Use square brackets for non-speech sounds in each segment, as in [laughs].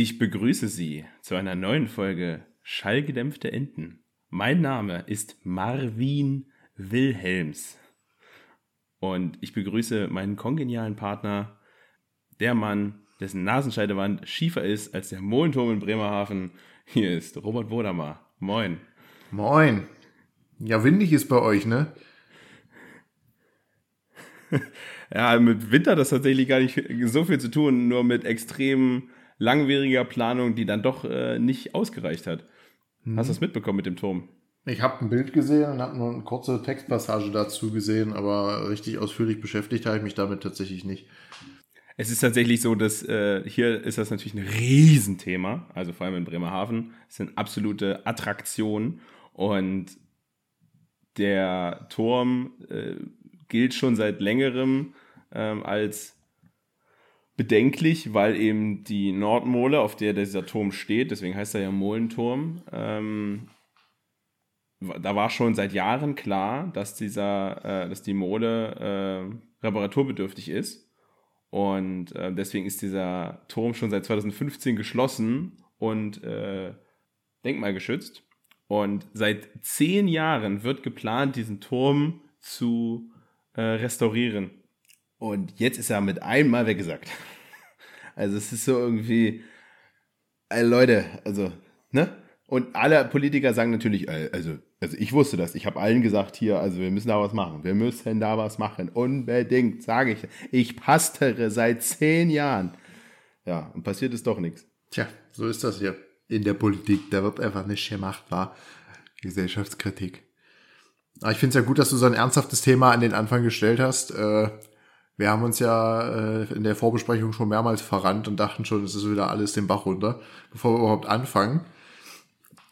Ich begrüße Sie zu einer neuen Folge Schallgedämpfte Enten. Mein Name ist Marvin Wilhelms und ich begrüße meinen kongenialen Partner, der Mann, dessen Nasenscheidewand schiefer ist als der Molenturm in Bremerhaven. Hier ist Robert Bodamer. Moin. Moin. Ja, windig ist bei euch, ne? [laughs] ja, mit Winter hat das tatsächlich gar nicht so viel zu tun, nur mit extrem langwieriger Planung, die dann doch äh, nicht ausgereicht hat. Hm. Hast du das mitbekommen mit dem Turm? Ich habe ein Bild gesehen und habe nur eine kurze Textpassage dazu gesehen, aber richtig ausführlich beschäftigt habe ich mich damit tatsächlich nicht. Es ist tatsächlich so, dass äh, hier ist das natürlich ein Riesenthema, also vor allem in Bremerhaven. Es sind absolute Attraktionen und der Turm äh, gilt schon seit längerem ähm, als bedenklich, weil eben die Nordmole, auf der dieser Turm steht, deswegen heißt er ja Molenturm, ähm, da war schon seit Jahren klar, dass dieser, äh, dass die Mole äh, reparaturbedürftig ist. Und äh, deswegen ist dieser Turm schon seit 2015 geschlossen und äh, denkmalgeschützt. Und seit zehn Jahren wird geplant, diesen Turm zu äh, restaurieren. Und jetzt ist er mit einmal weggesagt. Also es ist so irgendwie, äh, Leute, also, ne? Und alle Politiker sagen natürlich, äh, also, also ich wusste das. Ich habe allen gesagt hier, also wir müssen da was machen. Wir müssen da was machen. Unbedingt, sage ich. Ich pastere seit zehn Jahren. Ja, und passiert ist doch nichts. Tja, so ist das hier in der Politik. Da wird einfach nicht gemacht, war Gesellschaftskritik. Aber ich finde es ja gut, dass du so ein ernsthaftes Thema an den Anfang gestellt hast. Äh, wir haben uns ja äh, in der Vorbesprechung schon mehrmals verrannt und dachten schon, es ist wieder alles den Bach runter, bevor wir überhaupt anfangen.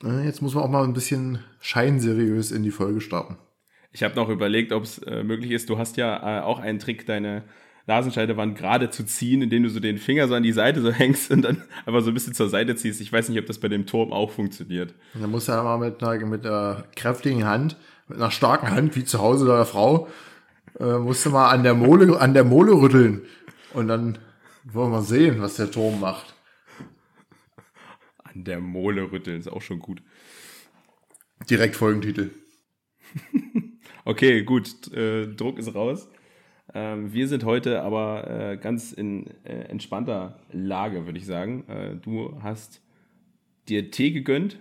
Äh, jetzt muss man auch mal ein bisschen scheinseriös in die Folge starten. Ich habe noch überlegt, ob es äh, möglich ist. Du hast ja äh, auch einen Trick, deine Nasenscheidewand gerade zu ziehen, indem du so den Finger so an die Seite so [laughs] hängst und dann einfach so ein bisschen zur Seite ziehst. Ich weiß nicht, ob das bei dem Turm auch funktioniert. Da muss er mal mit einer, mit einer kräftigen Hand, mit einer starken Hand, wie zu Hause deiner Frau, äh, musste mal an der Mole, an der Mole rütteln. Und dann wollen wir mal sehen, was der Turm macht. An der Mole rütteln ist auch schon gut. Direkt Folgentitel. [laughs] okay, gut. Äh, Druck ist raus. Ähm, wir sind heute aber äh, ganz in äh, entspannter Lage, würde ich sagen. Äh, du hast dir Tee gegönnt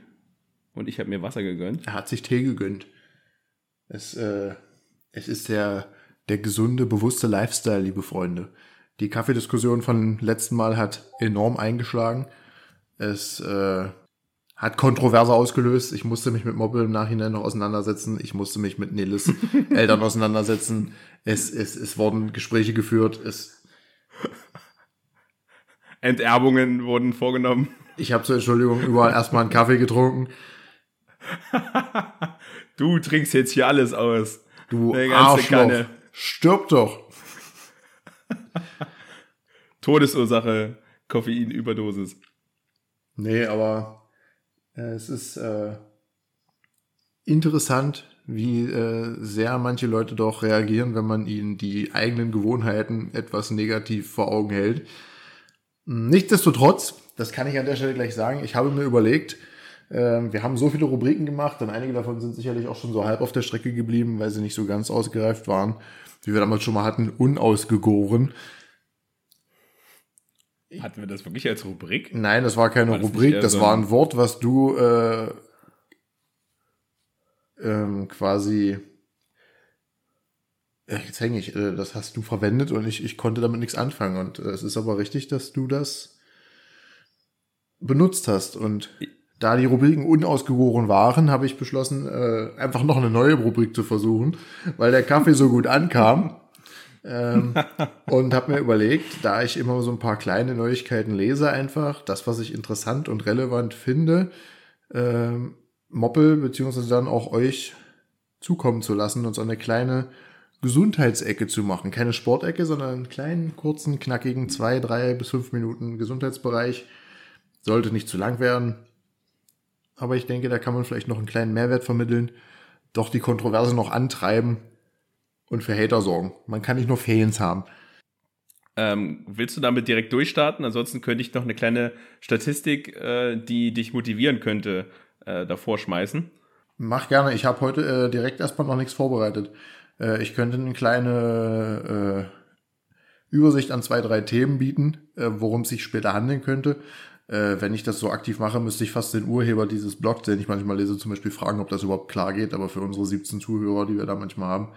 und ich habe mir Wasser gegönnt. Er hat sich Tee gegönnt. Es, äh, es ist der der gesunde, bewusste Lifestyle, liebe Freunde. Die Kaffeediskussion von letzten Mal hat enorm eingeschlagen. Es äh, hat Kontroverse ausgelöst. Ich musste mich mit Mobbel im Nachhinein noch auseinandersetzen. Ich musste mich mit Nelis [laughs] Eltern auseinandersetzen. Es, es, es wurden Gespräche geführt. Es Enterbungen wurden vorgenommen. Ich habe zur Entschuldigung überall erstmal einen Kaffee getrunken. [laughs] du trinkst jetzt hier alles aus. Du Arschloch. Kanne. Stirb doch. [laughs] Todesursache, Koffeinüberdosis. Nee, aber äh, es ist äh, interessant, wie äh, sehr manche Leute doch reagieren, wenn man ihnen die eigenen Gewohnheiten etwas negativ vor Augen hält. Nichtsdestotrotz, das kann ich an der Stelle gleich sagen, ich habe mir überlegt, wir haben so viele Rubriken gemacht und einige davon sind sicherlich auch schon so halb auf der Strecke geblieben, weil sie nicht so ganz ausgereift waren wie wir damals schon mal hatten, unausgegoren. Hatten wir das wirklich als Rubrik? Nein, das war keine war das Rubrik, das so war ein Wort, was du äh, ähm, quasi ja, jetzt hänge ich, äh, das hast du verwendet und ich, ich konnte damit nichts anfangen. Und äh, es ist aber richtig, dass du das benutzt hast. Und da die Rubriken unausgegoren waren, habe ich beschlossen, äh, einfach noch eine neue Rubrik zu versuchen, weil der Kaffee so gut ankam. ähm, [laughs] und habe mir überlegt, da ich immer so ein paar kleine Neuigkeiten lese, einfach das, was ich interessant und relevant finde, ähm, Moppel beziehungsweise dann auch euch zukommen zu lassen und so eine kleine Gesundheitsecke zu machen. Keine Sportecke, sondern einen kleinen, kurzen, knackigen, zwei, drei bis fünf Minuten Gesundheitsbereich. Sollte nicht zu lang werden aber ich denke, da kann man vielleicht noch einen kleinen Mehrwert vermitteln, doch die Kontroverse noch antreiben und für Hater sorgen. Man kann nicht nur Fans haben. Ähm, willst du damit direkt durchstarten? Ansonsten könnte ich noch eine kleine Statistik, äh, die dich motivieren könnte, äh, davor schmeißen. Mach gerne. Ich habe heute äh, direkt erstmal noch nichts vorbereitet. Äh, ich könnte eine kleine äh, Übersicht an zwei, drei Themen bieten, äh, worum es sich später handeln könnte. Äh, wenn ich das so aktiv mache, müsste ich fast den Urheber dieses Blogs, den ich manchmal lese, zum Beispiel fragen, ob das überhaupt klar geht. Aber für unsere 17 Zuhörer, die wir da manchmal haben,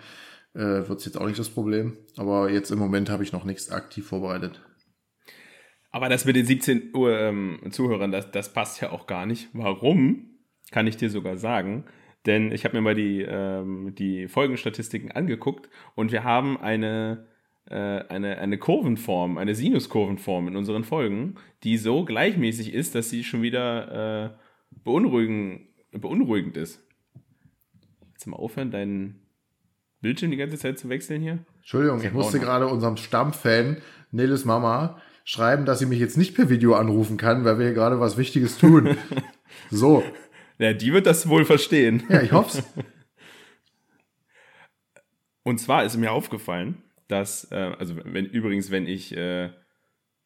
äh, wird es jetzt auch nicht das Problem. Aber jetzt im Moment habe ich noch nichts aktiv vorbereitet. Aber das mit den 17 Uhr ähm, Zuhörern, das, das passt ja auch gar nicht. Warum? Kann ich dir sogar sagen. Denn ich habe mir mal die, ähm, die Folgenstatistiken angeguckt und wir haben eine, eine, eine Kurvenform, eine Sinuskurvenform in unseren Folgen, die so gleichmäßig ist, dass sie schon wieder äh, beunruhigend, beunruhigend ist. Willst du mal aufhören, deinen Bildschirm die ganze Zeit zu wechseln hier? Entschuldigung, ich musste gerade unserem Stammfan, Nelis Mama, schreiben, dass sie mich jetzt nicht per Video anrufen kann, weil wir hier gerade was Wichtiges tun. [laughs] so. Ja, die wird das wohl verstehen. Ja, ich hoffe es. [laughs] Und zwar ist mir aufgefallen, dass, äh, also wenn, übrigens, wenn ich, äh,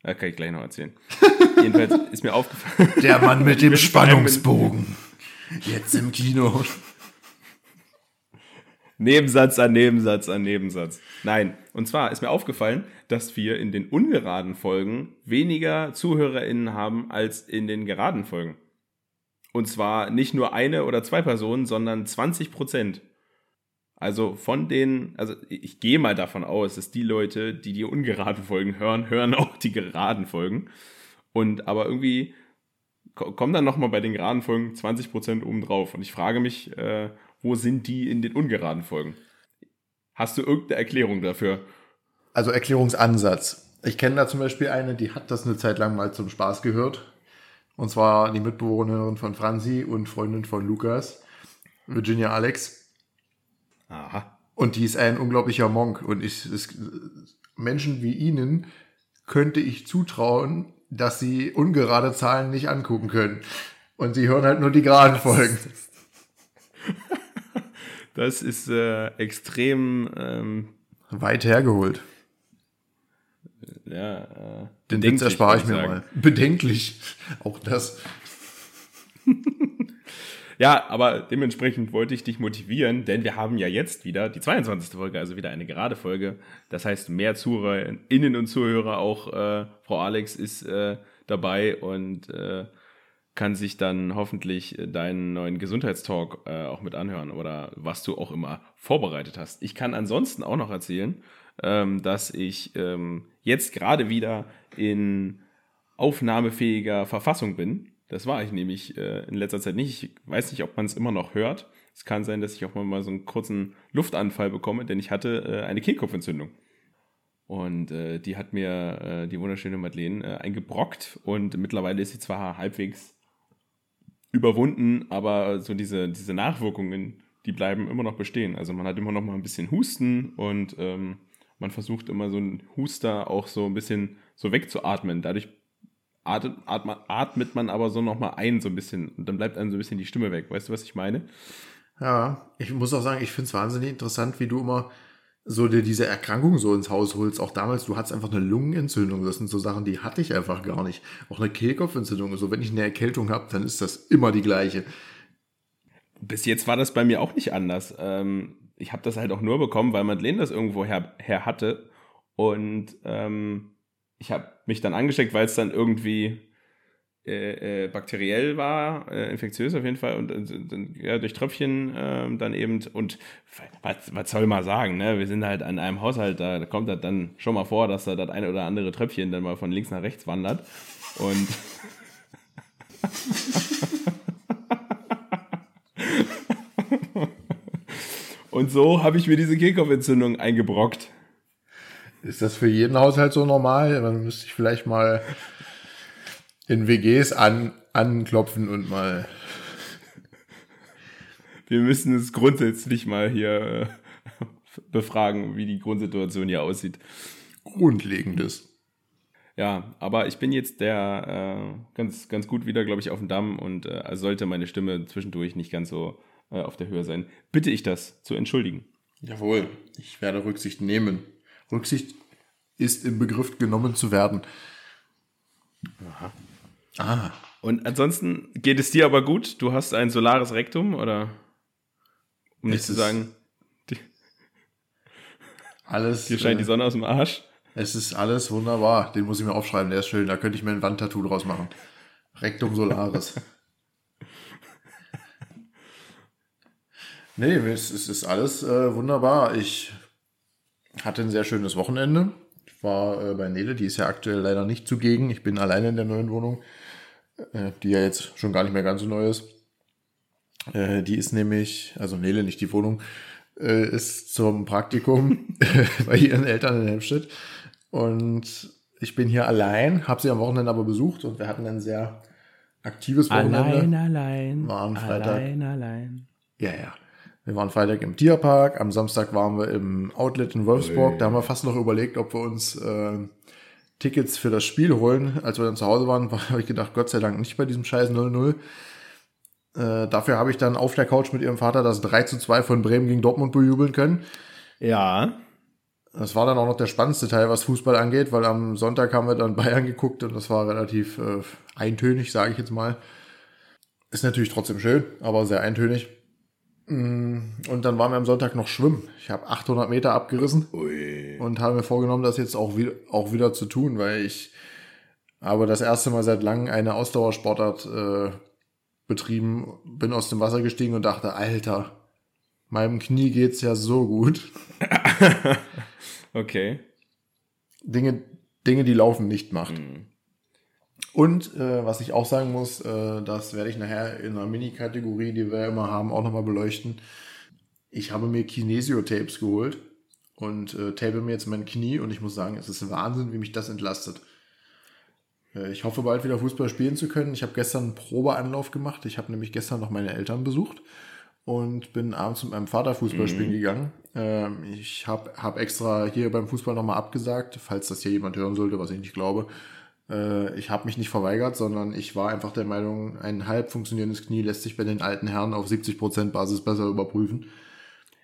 kann ich gleich noch erzählen. [laughs] Jedenfalls ist mir aufgefallen. Der Mann mit [laughs] dem Spannungsbogen. Jetzt im Kino. Nebensatz an Nebensatz an Nebensatz. Nein, und zwar ist mir aufgefallen, dass wir in den ungeraden Folgen weniger ZuhörerInnen haben als in den geraden Folgen. Und zwar nicht nur eine oder zwei Personen, sondern 20 Prozent. Also von den, also ich gehe mal davon aus, dass die Leute, die die ungeraden Folgen hören, hören auch die geraden Folgen. Und aber irgendwie kommen dann nochmal bei den geraden Folgen 20 Prozent oben drauf. Und ich frage mich, äh, wo sind die in den ungeraden Folgen? Hast du irgendeine Erklärung dafür? Also Erklärungsansatz. Ich kenne da zum Beispiel eine, die hat das eine Zeit lang mal zum Spaß gehört und zwar die Mitbewohnerin von Franzi und Freundin von Lukas, Virginia Alex. Aha. Und die ist ein unglaublicher Monk. Und ich, es, Menschen wie ihnen könnte ich zutrauen, dass sie ungerade Zahlen nicht angucken können. Und sie hören halt nur die geraden Folgen. [laughs] Das ist äh, extrem ähm, weit hergeholt ja, äh, Den Witz erspare ich mir sagen. mal. Bedenklich. Auch das. [laughs] ja, aber dementsprechend wollte ich dich motivieren, denn wir haben ja jetzt wieder die 22. Folge, also wieder eine gerade Folge. Das heißt, mehr ZuhörerInnen und Zuhörer, auch äh, Frau Alex ist äh, dabei und äh, kann sich dann hoffentlich deinen neuen Gesundheitstalk äh, auch mit anhören oder was du auch immer vorbereitet hast. Ich kann ansonsten auch noch erzählen, ähm, dass ich ähm, jetzt gerade wieder in aufnahmefähiger Verfassung bin. Das war ich nämlich äh, in letzter Zeit nicht. Ich weiß nicht, ob man es immer noch hört. Es kann sein, dass ich auch mal so einen kurzen Luftanfall bekomme, denn ich hatte äh, eine Kehlkopfentzündung. Und äh, die hat mir äh, die wunderschöne Madeleine äh, eingebrockt und mittlerweile ist sie zwar halbwegs überwunden, aber so diese, diese Nachwirkungen, die bleiben immer noch bestehen. Also man hat immer noch mal ein bisschen Husten und ähm, man versucht immer so einen Huster auch so ein bisschen so wegzuatmen. Dadurch atmet, atmet, atmet man aber so nochmal ein, so ein bisschen. Und dann bleibt einem so ein bisschen die Stimme weg. Weißt du, was ich meine? Ja, ich muss auch sagen, ich finde es wahnsinnig interessant, wie du immer so dir diese Erkrankung so ins Haus holst. Auch damals, du hattest einfach eine Lungenentzündung. Das sind so Sachen, die hatte ich einfach gar nicht. Auch eine Kehlkopfentzündung. So, wenn ich eine Erkältung habe, dann ist das immer die gleiche. Bis jetzt war das bei mir auch nicht anders. Ähm, ich habe das halt auch nur bekommen, weil Madeleine das irgendwo her, her hatte. Und ähm, ich habe mich dann angesteckt, weil es dann irgendwie äh, äh, bakteriell war, äh, infektiös auf jeden Fall und ja, durch Tröpfchen ähm, dann eben und was, was soll man sagen, ne? Wir sind halt an einem Haushalt, da, da kommt das dann schon mal vor, dass da das eine oder andere Tröpfchen dann mal von links nach rechts wandert und [laughs] Und so habe ich mir diese Kehlkopfentzündung eingebrockt. Ist das für jeden Haushalt so normal? Dann müsste ich vielleicht mal in WGs an, anklopfen und mal. Wir müssen es grundsätzlich mal hier äh, befragen, wie die Grundsituation hier aussieht. Grundlegendes. Ja, aber ich bin jetzt der äh, ganz, ganz gut wieder, glaube ich, auf dem Damm und äh, sollte meine Stimme zwischendurch nicht ganz so äh, auf der Höhe sein, bitte ich das zu entschuldigen. Jawohl, ich werde Rücksicht nehmen. Rücksicht ist im Begriff genommen zu werden. Aha. Ah. Und ansonsten geht es dir aber gut? Du hast ein solares Rektum oder? Um nicht zu sagen, alles. Hier scheint äh, die Sonne aus dem Arsch. Es ist alles wunderbar. Den muss ich mir aufschreiben, der ist schön. Da könnte ich mir ein Wandtattoo draus machen. Rectum Solaris. [laughs] nee, es, es ist alles äh, wunderbar. Ich hatte ein sehr schönes Wochenende. Ich war äh, bei Nele, die ist ja aktuell leider nicht zugegen. Ich bin alleine in der neuen Wohnung, äh, die ja jetzt schon gar nicht mehr ganz so neu ist. Äh, die ist nämlich, also Nele, nicht die Wohnung, äh, ist zum Praktikum [laughs] bei ihren Eltern in Helmstedt. Und ich bin hier allein, habe sie am Wochenende aber besucht und wir hatten ein sehr aktives Wochenende. Allein, allein. Waren Freitag. Allein, allein. Ja, ja. Wir waren Freitag im Tierpark, am Samstag waren wir im Outlet in Wolfsburg. Ui. Da haben wir fast noch überlegt, ob wir uns äh, Tickets für das Spiel holen. Als wir dann zu Hause waren, [laughs] habe ich gedacht, Gott sei Dank nicht bei diesem scheiß 0-0. Äh, dafür habe ich dann auf der Couch mit ihrem Vater das 3 zu 2 von Bremen gegen Dortmund bejubeln können. Ja. Das war dann auch noch der spannendste Teil, was Fußball angeht, weil am Sonntag haben wir dann Bayern geguckt und das war relativ äh, eintönig, sage ich jetzt mal. Ist natürlich trotzdem schön, aber sehr eintönig. Mm, und dann waren wir am Sonntag noch schwimmen. Ich habe 800 Meter abgerissen Ui. und habe mir vorgenommen, das jetzt auch wieder, auch wieder zu tun, weil ich aber das erste Mal seit langem eine Ausdauersportart äh, betrieben, bin aus dem Wasser gestiegen und dachte, Alter, meinem Knie geht's ja so gut. [laughs] okay. Dinge, Dinge, die Laufen nicht macht. Mhm. Und äh, was ich auch sagen muss, äh, das werde ich nachher in einer Mini-Kategorie, die wir immer haben, auch nochmal beleuchten. Ich habe mir Kinesio-Tapes geholt und äh, tape mir jetzt mein Knie und ich muss sagen, es ist Wahnsinn, wie mich das entlastet. Äh, ich hoffe bald wieder Fußball spielen zu können. Ich habe gestern einen Probeanlauf gemacht. Ich habe nämlich gestern noch meine Eltern besucht und bin abends mit meinem Vater Fußball spielen mhm. gegangen. Ähm, ich habe hab extra hier beim Fußball nochmal abgesagt, falls das hier jemand hören sollte, was ich nicht glaube. Äh, ich habe mich nicht verweigert, sondern ich war einfach der Meinung, ein halb funktionierendes Knie lässt sich bei den alten Herren auf 70% Basis besser überprüfen.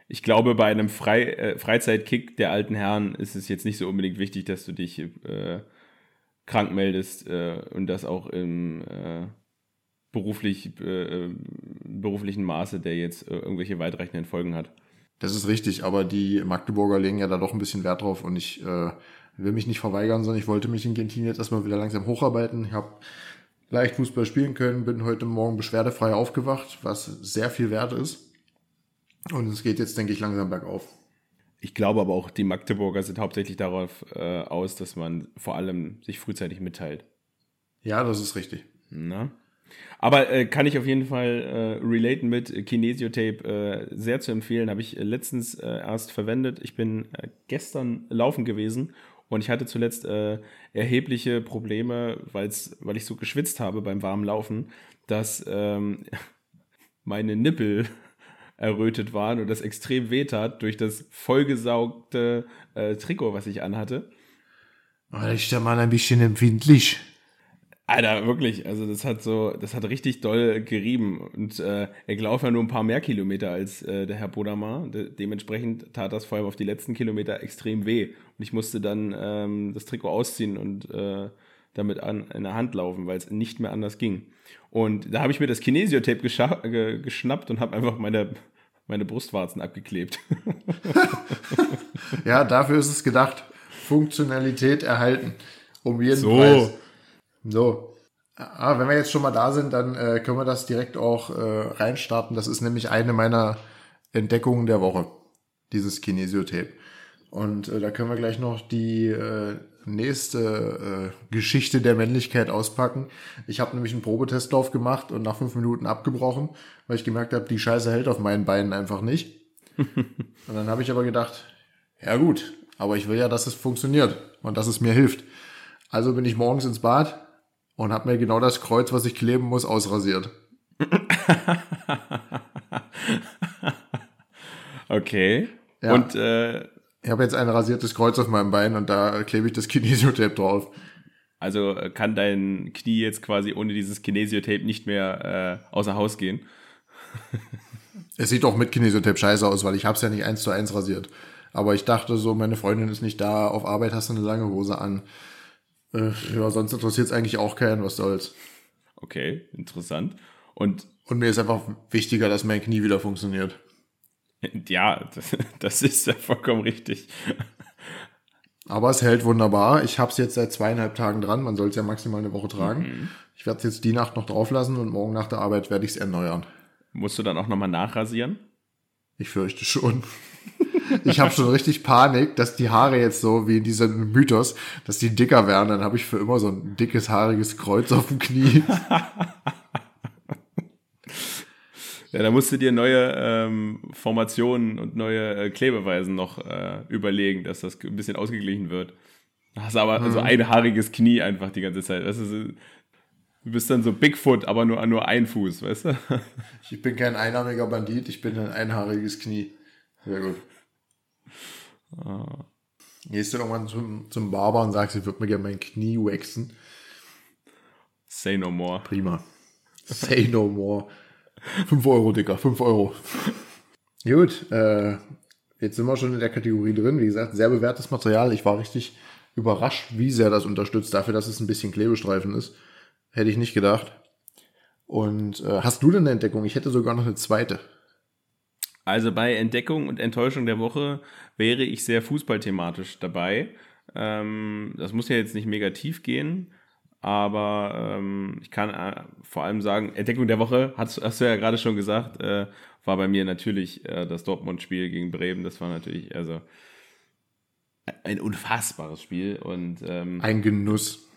Ich glaube, bei einem Frei, äh, Freizeitkick der alten Herren ist es jetzt nicht so unbedingt wichtig, dass du dich äh, krank meldest äh, und das auch im äh, beruflich, äh, beruflichen Maße, der jetzt äh, irgendwelche weitreichenden Folgen hat. Das ist richtig, aber die Magdeburger legen ja da doch ein bisschen Wert drauf und ich äh, will mich nicht verweigern, sondern ich wollte mich in Gentin jetzt erstmal wieder langsam hocharbeiten. Ich habe leicht Fußball spielen können, bin heute Morgen beschwerdefrei aufgewacht, was sehr viel wert ist. Und es geht jetzt, denke ich, langsam bergauf. Ich glaube aber auch, die Magdeburger sind hauptsächlich darauf äh, aus, dass man vor allem sich frühzeitig mitteilt. Ja, das ist richtig. Na? Aber äh, kann ich auf jeden Fall äh, relaten mit Kinesiotape äh, sehr zu empfehlen. Habe ich letztens äh, erst verwendet. Ich bin äh, gestern laufen gewesen und ich hatte zuletzt äh, erhebliche Probleme, weil's, weil ich so geschwitzt habe beim warmen Laufen, dass ähm, [laughs] meine Nippel [laughs] errötet waren und das extrem wehtat durch das vollgesaugte äh, Trikot, was ich anhatte. Oh, da ist der Mann ein bisschen empfindlich. Alter, wirklich, also das hat so, das hat richtig doll gerieben und äh, er laufe ja nur ein paar mehr Kilometer als äh, der Herr Bodamar. De dementsprechend tat das vor allem auf die letzten Kilometer extrem weh und ich musste dann ähm, das Trikot ausziehen und äh, damit an, in der Hand laufen, weil es nicht mehr anders ging. Und da habe ich mir das Kinesiotape ge geschnappt und habe einfach meine, meine Brustwarzen abgeklebt. [laughs] ja, dafür ist es gedacht. Funktionalität erhalten. Um [laughs] jeden so. Preis. So. Ah, wenn wir jetzt schon mal da sind, dann äh, können wir das direkt auch äh, reinstarten. Das ist nämlich eine meiner Entdeckungen der Woche, dieses Kinesiotape. Und äh, da können wir gleich noch die äh, nächste äh, Geschichte der Männlichkeit auspacken. Ich habe nämlich einen Probetestlauf gemacht und nach fünf Minuten abgebrochen, weil ich gemerkt habe, die Scheiße hält auf meinen Beinen einfach nicht. [laughs] und dann habe ich aber gedacht, ja gut, aber ich will ja, dass es funktioniert und dass es mir hilft. Also bin ich morgens ins Bad und habe mir genau das Kreuz, was ich kleben muss, ausrasiert. [laughs] okay. Ja. Und äh, ich habe jetzt ein rasiertes Kreuz auf meinem Bein und da klebe ich das Kinesiotape drauf. Also äh, kann dein Knie jetzt quasi ohne dieses Kinesiotape nicht mehr äh, außer Haus gehen? [laughs] es sieht auch mit Kinesiotape scheiße aus, weil ich habe es ja nicht eins zu eins rasiert. Aber ich dachte so, meine Freundin ist nicht da, auf Arbeit hast du eine lange Hose an. Äh, ja, sonst interessiert es eigentlich auch keinen, was soll's. Okay, interessant. Und, Und mir ist einfach wichtiger, dass mein Knie wieder funktioniert. [laughs] ja, das, das ist ja vollkommen richtig. Aber es hält wunderbar. Ich habe es jetzt seit zweieinhalb Tagen dran. Man soll es ja maximal eine Woche tragen. Mhm. Ich werde es jetzt die Nacht noch drauf lassen und morgen nach der Arbeit werde ich es erneuern. Musst du dann auch nochmal nachrasieren? Ich fürchte schon. Ich habe schon richtig Panik, dass die Haare jetzt so wie in diesem Mythos, dass die dicker werden. Dann habe ich für immer so ein dickes, haariges Kreuz auf dem Knie. [laughs] Ja, da musst du dir neue ähm, Formationen und neue äh, Klebeweisen noch äh, überlegen, dass das ein bisschen ausgeglichen wird. Hast aber mhm. so ein haariges Knie einfach die ganze Zeit. Weißt du, du bist dann so Bigfoot, aber nur, nur ein Fuß, weißt du? Ich bin kein einarmiger Bandit, ich bin ein einhaariges Knie. Sehr gut. Ah. Gehst du irgendwann zum, zum Barber und sagst, ich würde mir gerne mein Knie waxen? Say no more. Prima. Say no more. 5 Euro, Dicker, 5 Euro. Gut, äh, jetzt sind wir schon in der Kategorie drin. Wie gesagt, sehr bewährtes Material. Ich war richtig überrascht, wie sehr das unterstützt, dafür, dass es ein bisschen Klebestreifen ist. Hätte ich nicht gedacht. Und äh, hast du denn eine Entdeckung? Ich hätte sogar noch eine zweite. Also bei Entdeckung und Enttäuschung der Woche wäre ich sehr fußballthematisch dabei. Ähm, das muss ja jetzt nicht mega tief gehen. Aber ähm, ich kann äh, vor allem sagen, Entdeckung der Woche, hast, hast du ja gerade schon gesagt, äh, war bei mir natürlich äh, das Dortmund-Spiel gegen Bremen. Das war natürlich also ein unfassbares Spiel. Und, ähm, ein Genuss.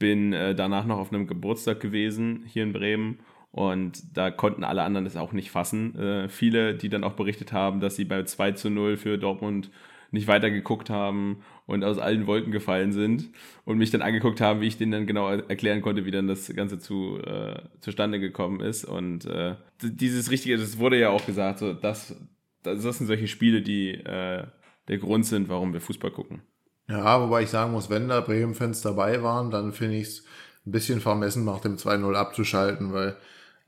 Bin äh, danach noch auf einem Geburtstag gewesen hier in Bremen. Und da konnten alle anderen das auch nicht fassen. Äh, viele, die dann auch berichtet haben, dass sie bei 2 zu 0 für Dortmund nicht weitergeguckt haben und aus allen Wolken gefallen sind und mich dann angeguckt haben, wie ich denen dann genau erklären konnte, wie dann das Ganze zu, äh, zustande gekommen ist. Und äh, dieses Richtige, das wurde ja auch gesagt, so, das, das sind solche Spiele, die äh, der Grund sind, warum wir Fußball gucken. Ja, wobei ich sagen muss, wenn da Bremen-Fans dabei waren, dann finde ich es ein bisschen vermessen, nach dem 2-0 abzuschalten, weil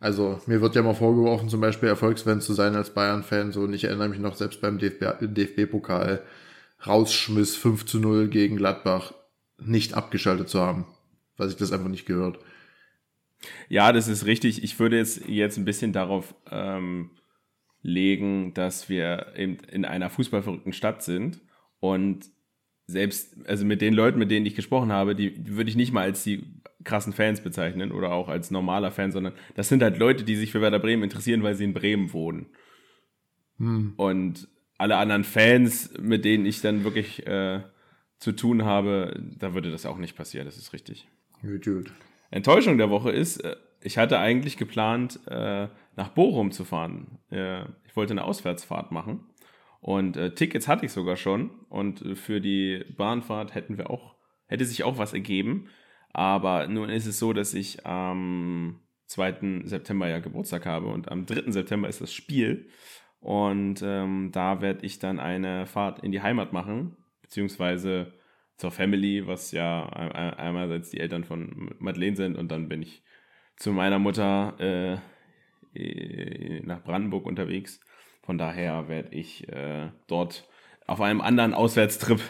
also mir wird ja mal vorgeworfen, zum Beispiel Erfolgsfan zu sein als Bayern-Fan. So, und ich erinnere mich noch selbst beim DFB-Pokal Rausschmiss 5 zu 0 gegen Gladbach nicht abgeschaltet zu haben. Weil ich das einfach nicht gehört. Ja, das ist richtig. Ich würde jetzt, jetzt ein bisschen darauf ähm, legen, dass wir eben in einer fußballverrückten Stadt sind und selbst, also mit den Leuten, mit denen ich gesprochen habe, die würde ich nicht mal als die krassen Fans bezeichnen oder auch als normaler Fan, sondern das sind halt Leute, die sich für Werder Bremen interessieren, weil sie in Bremen wohnen. Hm. Und alle anderen Fans, mit denen ich dann wirklich äh, zu tun habe, da würde das auch nicht passieren, das ist richtig. Gut, gut. Enttäuschung der Woche ist, äh, ich hatte eigentlich geplant, äh, nach Bochum zu fahren. Äh, ich wollte eine Auswärtsfahrt machen und äh, Tickets hatte ich sogar schon und äh, für die Bahnfahrt hätten wir auch, hätte sich auch was ergeben. Aber nun ist es so, dass ich am 2. September ja Geburtstag habe und am 3. September ist das Spiel. Und ähm, da werde ich dann eine Fahrt in die Heimat machen, beziehungsweise zur Family, was ja einerseits die Eltern von Madeleine sind und dann bin ich zu meiner Mutter äh, nach Brandenburg unterwegs von daher werde ich äh, dort auf einem anderen Auswärtstrip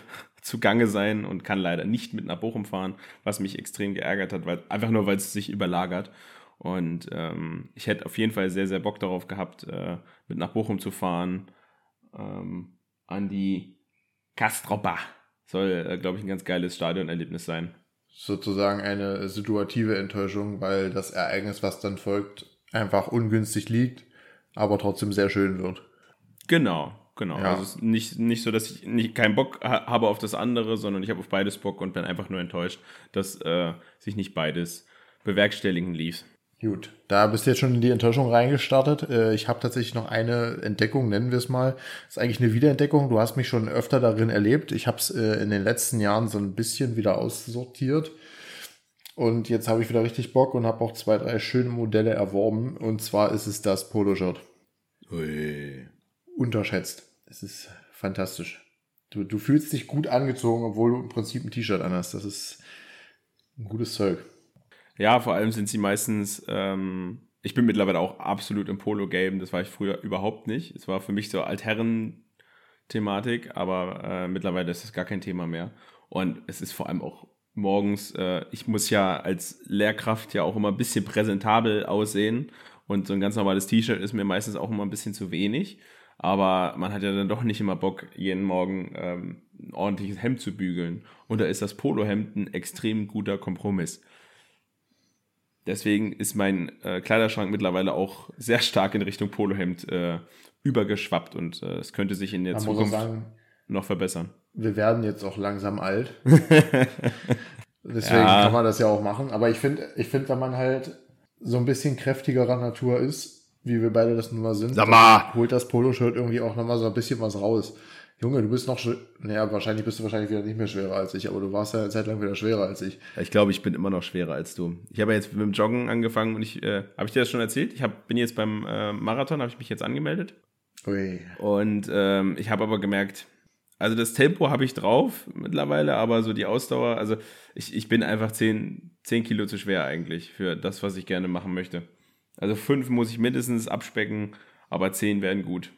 zugange sein und kann leider nicht mit nach Bochum fahren, was mich extrem geärgert hat, weil einfach nur, weil es sich überlagert. Und ähm, ich hätte auf jeden Fall sehr, sehr Bock darauf gehabt, äh, mit nach Bochum zu fahren. Ähm, an die Kastroba. Soll, äh, glaube ich, ein ganz geiles Stadionerlebnis sein. Sozusagen eine situative Enttäuschung, weil das Ereignis, was dann folgt, einfach ungünstig liegt, aber trotzdem sehr schön wird. Genau, genau. Ja. Also es ist nicht, nicht so, dass ich nicht keinen Bock ha habe auf das andere, sondern ich habe auf beides Bock und bin einfach nur enttäuscht, dass äh, sich nicht beides bewerkstelligen ließ. Gut, da bist du jetzt schon in die Enttäuschung reingestartet. Äh, ich habe tatsächlich noch eine Entdeckung, nennen wir es mal. Das ist eigentlich eine Wiederentdeckung. Du hast mich schon öfter darin erlebt. Ich habe es äh, in den letzten Jahren so ein bisschen wieder aussortiert. Und jetzt habe ich wieder richtig Bock und habe auch zwei, drei schöne Modelle erworben. Und zwar ist es das Poloshirt. Ui unterschätzt. Es ist fantastisch. Du, du fühlst dich gut angezogen, obwohl du im Prinzip ein T-Shirt anhast. Das ist ein gutes Zeug. Ja, vor allem sind sie meistens, ähm, ich bin mittlerweile auch absolut im Polo-Game, das war ich früher überhaupt nicht. Es war für mich so Altherren Thematik, aber äh, mittlerweile ist es gar kein Thema mehr. Und es ist vor allem auch morgens, äh, ich muss ja als Lehrkraft ja auch immer ein bisschen präsentabel aussehen und so ein ganz normales T-Shirt ist mir meistens auch immer ein bisschen zu wenig. Aber man hat ja dann doch nicht immer Bock, jeden Morgen ähm, ein ordentliches Hemd zu bügeln. Und da ist das Polohemd ein extrem guter Kompromiss. Deswegen ist mein äh, Kleiderschrank mittlerweile auch sehr stark in Richtung Polohemd äh, übergeschwappt und äh, es könnte sich in der Man Zukunft sagen, noch verbessern. wir werden jetzt auch langsam alt. [laughs] Deswegen Ja. kann man das ja auch machen. Aber ich finde, ich finde, wenn man halt so ein bisschen kräftigerer Natur ist, wie wir beide das nun mal sind, Sag mal. holt das Poloshirt irgendwie auch nochmal so ein bisschen was raus. Junge, du bist noch, naja, wahrscheinlich bist du wahrscheinlich wieder nicht mehr schwerer als ich, aber du warst ja eine Zeit lang wieder schwerer als ich. Ich glaube, ich bin immer noch schwerer als du. Ich habe ja jetzt mit dem Joggen angefangen und ich, äh, habe ich dir das schon erzählt? Ich hab, bin jetzt beim äh, Marathon, habe ich mich jetzt angemeldet. Ui. Und ähm, ich habe aber gemerkt, also das Tempo habe ich drauf mittlerweile, aber so die Ausdauer, also ich, ich bin einfach 10, 10 Kilo zu schwer eigentlich für das, was ich gerne machen möchte. Also 5 muss ich mindestens abspecken, aber 10 werden gut.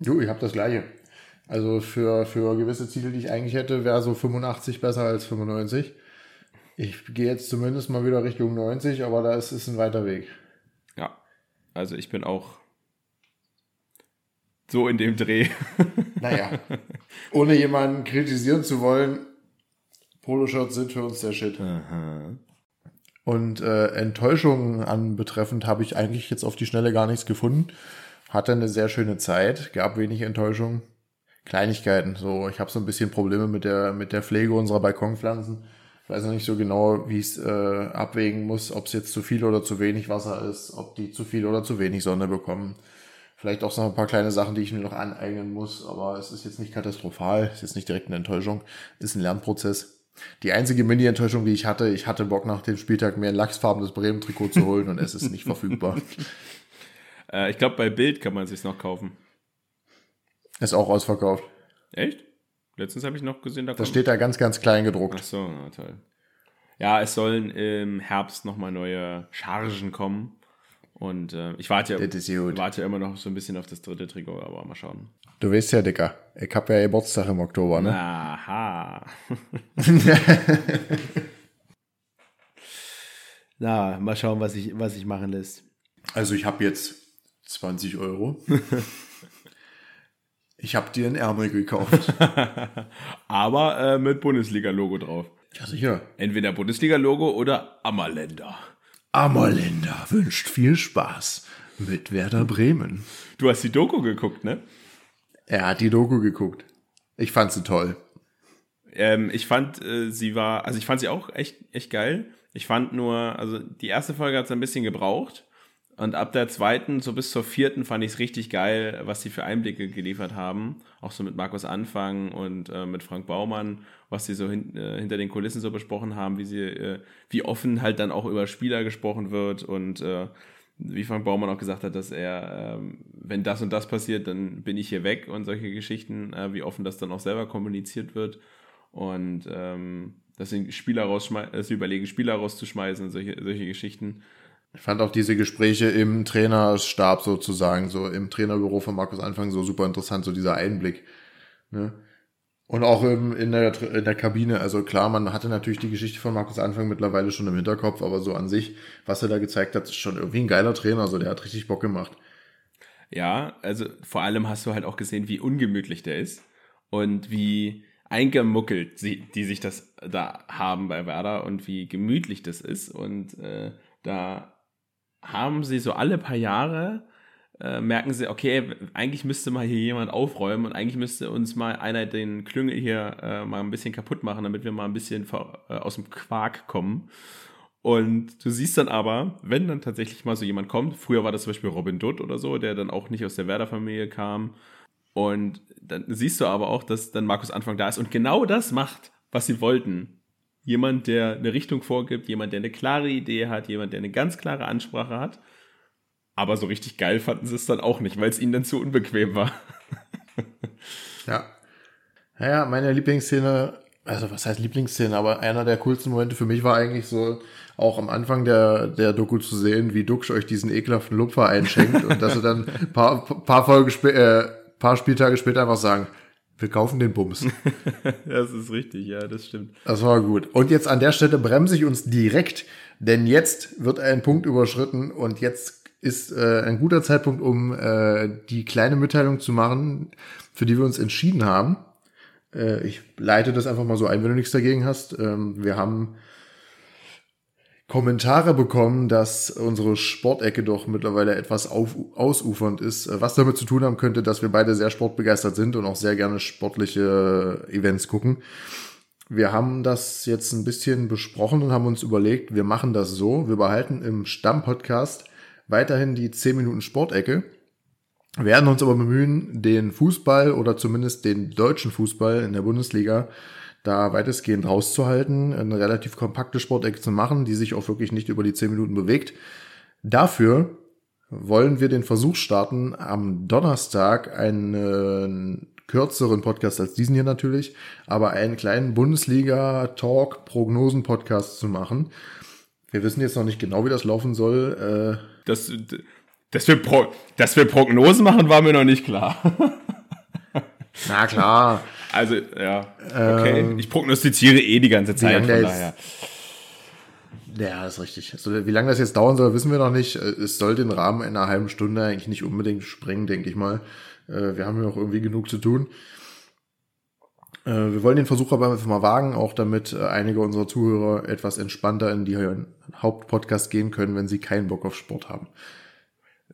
Du, ich habe das gleiche. Also für, für gewisse Ziele, die ich eigentlich hätte, wäre so 85 besser als 95. Ich gehe jetzt zumindest mal wieder Richtung 90, aber da ist es ein weiter Weg. Ja, also ich bin auch so in dem Dreh. [laughs] Naja, ohne jemanden kritisieren zu wollen, Poloshirts sind für uns der Shit. Und äh, Enttäuschungen anbetreffend habe ich eigentlich jetzt auf die Schnelle gar nichts gefunden. Hatte eine sehr schöne Zeit, gab wenig Enttäuschungen. Kleinigkeiten, so ich habe so ein bisschen Probleme mit der mit der Pflege unserer Balkonpflanzen. Ich weiß noch nicht so genau, wie ich es äh, abwägen muss, ob es jetzt zu viel oder zu wenig Wasser ist, ob die zu viel oder zu wenig Sonne bekommen. Vielleicht auch so ein paar kleine Sachen, die ich mir noch aneignen muss, aber es ist jetzt nicht katastrophal, es ist jetzt nicht direkt eine Enttäuschung, ist ein Lernprozess. Die einzige Mini-Enttäuschung, die ich hatte, ich hatte Bock nach dem Spieltag mir ein lachsfarbenes Bremen-Trikot zu holen und es ist nicht verfügbar. [laughs] Äh, ich glaube, bei Bild kann man es sich noch kaufen. Ist auch ausverkauft. Echt? Letztens habe ich noch gesehen, da Das steht da ganz, ganz klein gedruckt. Ach so, na toll. Ja, es sollen im Herbst nochmal neue Chargen kommen. Und äh, ich warte ja, Das warte ja immer noch so ein bisschen auf das dritte Trikot, aber mal schauen. Du weißt ja, Dicker, ich hab ja Geburtstag im Oktober, ne? Aha. [laughs] Na, mal schauen, was ich, was ich machen lässt. Also ich habe jetzt 20 Euro. [laughs] ich habe dir ein Ärmel gekauft. [laughs] Aber äh, mit Bundesliga-Logo drauf. Ja, sicher. Entweder Bundesliga-Logo oder Ammerländer. Ammerländer wünscht viel Spaß mit Werder Bremen. Du hast die Doku geguckt, ne? Er hat die Doku geguckt. Ich fand sie toll. Ähm, ich fand, äh, sie war, also ich fand sie auch echt, echt geil. Ich fand nur, also die erste Folge hat es ein bisschen gebraucht. Und ab der zweiten, so bis zur vierten, fand ich es richtig geil, was sie für Einblicke geliefert haben. Auch so mit Markus Anfang und äh, mit Frank Baumann, was sie so hin, äh, hinter den Kulissen so besprochen haben, wie sie, äh, wie offen halt dann auch über Spieler gesprochen wird und äh, wie Frank Baumann auch gesagt hat, dass er, ähm, wenn das und das passiert, dann bin ich hier weg und solche Geschichten, äh, wie offen das dann auch selber kommuniziert wird. Und ähm, dass sie Spieler rausschmeißen, dass sie überlegen, Spieler rauszuschmeißen und solche, solche Geschichten. Ich fand auch diese Gespräche im Trainerstab sozusagen, so im Trainerbüro von Markus Anfang so super interessant, so dieser Einblick. Ne? Und auch im, in, der, in der Kabine, also klar, man hatte natürlich die Geschichte von Markus Anfang mittlerweile schon im Hinterkopf, aber so an sich, was er da gezeigt hat, ist schon irgendwie ein geiler Trainer, so der hat richtig Bock gemacht. Ja, also vor allem hast du halt auch gesehen, wie ungemütlich der ist und wie eingemuckelt sie, die sich das da haben bei Werder und wie gemütlich das ist. Und äh, da haben sie so alle paar Jahre äh, merken sie, okay, eigentlich müsste mal hier jemand aufräumen und eigentlich müsste uns mal einer den Klüngel hier äh, mal ein bisschen kaputt machen, damit wir mal ein bisschen äh, aus dem Quark kommen. Und du siehst dann aber, wenn dann tatsächlich mal so jemand kommt, früher war das zum Beispiel Robin Dutt oder so, der dann auch nicht aus der Werder-Familie kam. Und dann siehst du aber auch, dass dann Markus Anfang da ist und genau das macht, was sie wollten. Jemand, der eine Richtung vorgibt, jemand, der eine klare Idee hat, jemand, der eine ganz klare Ansprache hat. Aber so richtig geil fanden sie es dann auch nicht, weil es ihnen dann zu unbequem war. [laughs] Ja. Naja, meine Lieblingsszene, also was heißt Lieblingsszene, aber einer der coolsten Momente für mich war eigentlich so, auch am Anfang der, der Doku zu sehen, wie Duxch euch diesen ekelhaften Lupfer einschenkt und dass sie dann paar, paar Folgen spä äh, paar Spieltage später einfach sagen, Wir kaufen den Bums. [laughs] das ist richtig, ja, das stimmt. Das war gut. Und jetzt an der Stelle bremse ich uns direkt, denn jetzt wird ein Punkt überschritten und jetzt ist äh, ein guter Zeitpunkt, um äh, die kleine Mitteilung zu machen, für die wir uns entschieden haben. Äh, ich leite das einfach mal so ein, wenn du nichts dagegen hast. Ähm, wir haben Kommentare bekommen, dass unsere Sportecke doch mittlerweile etwas auf, ausufernd ist, äh, was damit zu tun haben könnte, dass wir beide sehr sportbegeistert sind und auch sehr gerne sportliche Events gucken. Wir haben das jetzt ein bisschen besprochen und haben uns überlegt, wir machen das so, wir behalten im Stammpodcast weiterhin die 10 Minuten Sportecke, werden uns aber bemühen, den Fußball oder zumindest den deutschen Fußball in der Bundesliga da weitestgehend rauszuhalten, eine relativ kompakte Sportecke zu machen, die sich auch wirklich nicht über die 10 Minuten bewegt. Dafür wollen wir den Versuch starten, am Donnerstag einen kürzeren Podcast als diesen hier natürlich, aber einen kleinen Bundesliga-Talk-Prognosen-Podcast zu machen. Wir wissen jetzt noch nicht genau, wie das laufen soll. Äh das, dass, wir Pro dass wir Prognosen machen, war mir noch nicht klar. [laughs] Na klar. Also, ja, okay. Ähm, ich prognostiziere eh die ganze Zeit, von daher. Ja, ist richtig. Also, wie lange das jetzt dauern soll, wissen wir noch nicht. Es soll den Rahmen in einer halben Stunde eigentlich nicht unbedingt sprengen, denke ich mal. Äh, wir haben ja auch irgendwie genug zu tun. Äh, wir wollen den Versuch aber einfach mal wagen, auch damit äh, einige unserer Zuhörer etwas entspannter in die Hauptpodcast gehen können, wenn sie keinen Bock auf Sport haben.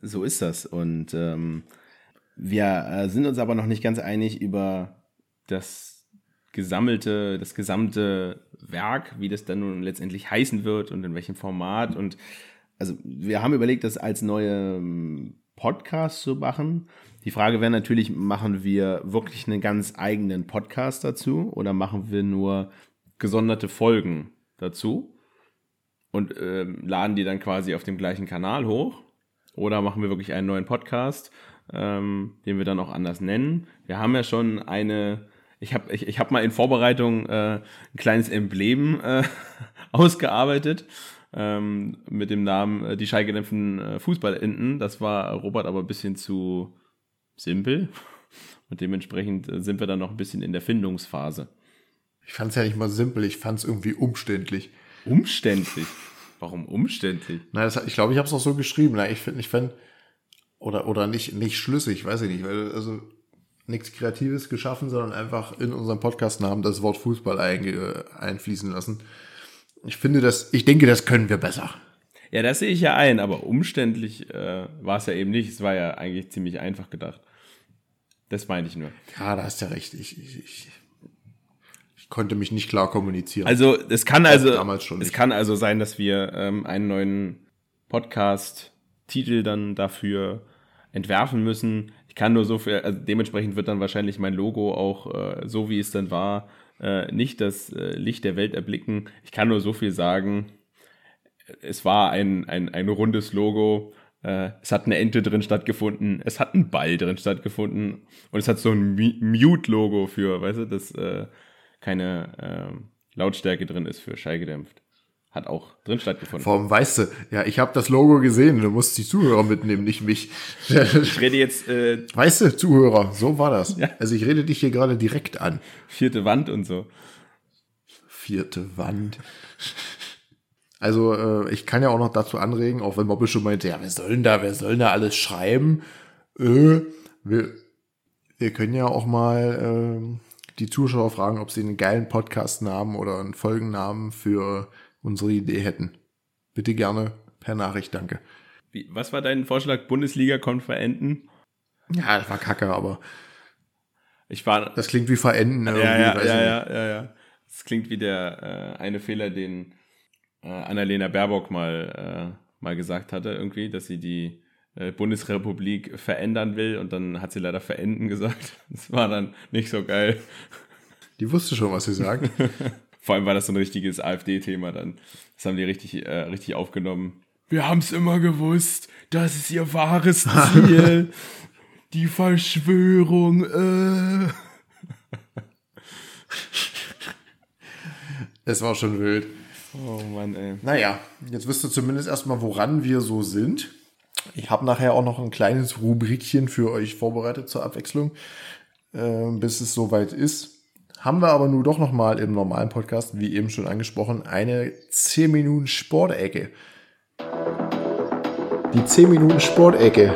So ist das. Und ähm, wir sind uns aber noch nicht ganz einig über das gesammelte, das gesamte Werk, wie das dann nun letztendlich heißen wird und in welchem Format. Und also wir haben überlegt, das als neue ähm, Podcast zu machen. Die Frage wäre natürlich, machen wir wirklich einen ganz eigenen Podcast dazu oder machen wir nur gesonderte Folgen dazu und äh, laden die dann quasi auf dem gleichen Kanal hoch? Oder machen wir wirklich einen neuen Podcast, ähm, den wir dann auch anders nennen? Wir haben ja schon eine ich habe ich, ich hab mal in Vorbereitung äh, ein kleines Emblem äh, [laughs] ausgearbeitet ähm, mit dem Namen äh, die schallgedämpften äh, Fußballenten. Das war Robert aber ein bisschen zu simpel und dementsprechend äh, sind wir dann noch ein bisschen in der Findungsphase. Ich fand es ja nicht mal simpel, ich fand es irgendwie umständlich. Umständlich? Warum umständlich? Na, das, ich glaube, ich habe es auch so geschrieben. Na, ich finde, ich find, oder, oder nicht, nicht schlüssig, weiß ich nicht. Weil, also, nichts Kreatives geschaffen, sondern einfach in unserem Podcastnamen das Wort Fußball ein, einfließen lassen. Ich finde das, ich denke, das können wir besser. Ja, das sehe ich ja ein, aber umständlich äh, war es ja eben nicht. Es war ja eigentlich ziemlich einfach gedacht. Das meine ich nur. Ja, da hast du ja recht. Ich, ich, ich, ich konnte mich nicht klar kommunizieren. Also es kann also damals schon es kann also sein, dass wir ähm, einen neuen Podcast-Titel dann dafür entwerfen müssen. Ich kann nur so viel, also dementsprechend wird dann wahrscheinlich mein Logo auch äh, so wie es dann war, äh, nicht das äh, Licht der Welt erblicken. Ich kann nur so viel sagen. Es war ein, ein, ein rundes Logo. Äh, es hat eine Ente drin stattgefunden. Es hat ein Ball drin stattgefunden. Und es hat so ein Mute-Logo für, weißt du, dass äh, keine ähm, Lautstärke drin ist für schallgedämpft hat auch drin stattgefunden. Warum weißt du, ja, ich habe das Logo gesehen, du musst die Zuhörer mitnehmen, nicht mich. Ich rede jetzt. Äh, weißt du, Zuhörer, so war das. Ja. Also ich rede dich hier gerade direkt an. Vierte Wand und so. Vierte Wand. Also äh, ich kann ja auch noch dazu anregen, auch wenn Mobbel schon meinte, ja, wer soll denn da, wer soll denn da alles schreiben? Äh, wir, wir können ja auch mal äh, die Zuschauer fragen, ob sie einen geilen Podcast-Namen oder einen Folgennamen für unsere Idee hätten. Bitte gerne per Nachricht, danke. Wie, was war dein Vorschlag? Bundesliga-Konferenten? Ja, das war kacke, aber. Ich war. Das klingt wie verenden. Ja, ja, ja, ja, ja, ja. Das klingt wie der äh, eine Fehler, den äh, Annalena Baerbock mal, äh, mal gesagt hatte, irgendwie, dass sie die äh, Bundesrepublik verändern will und dann hat sie leider verenden [laughs] gesagt. Das war dann nicht so geil. Die wusste schon, was sie sagt. [laughs] Vor allem war das so ein richtiges AfD-Thema dann. Das haben die richtig, äh, richtig aufgenommen. Wir haben es immer gewusst. Das ist ihr wahres [laughs] Ziel. die Verschwörung. Äh. Es war schon wild. Oh Mann, ey. Naja, jetzt wisst ihr zumindest erstmal, woran wir so sind. Ich habe nachher auch noch ein kleines Rubrikchen für euch vorbereitet zur Abwechslung. äh, bis es soweit ist. Haben wir aber nur doch nochmal im normalen Podcast, wie eben schon angesprochen, eine 10 Minuten Sportecke. Die 10 Minuten Sportecke.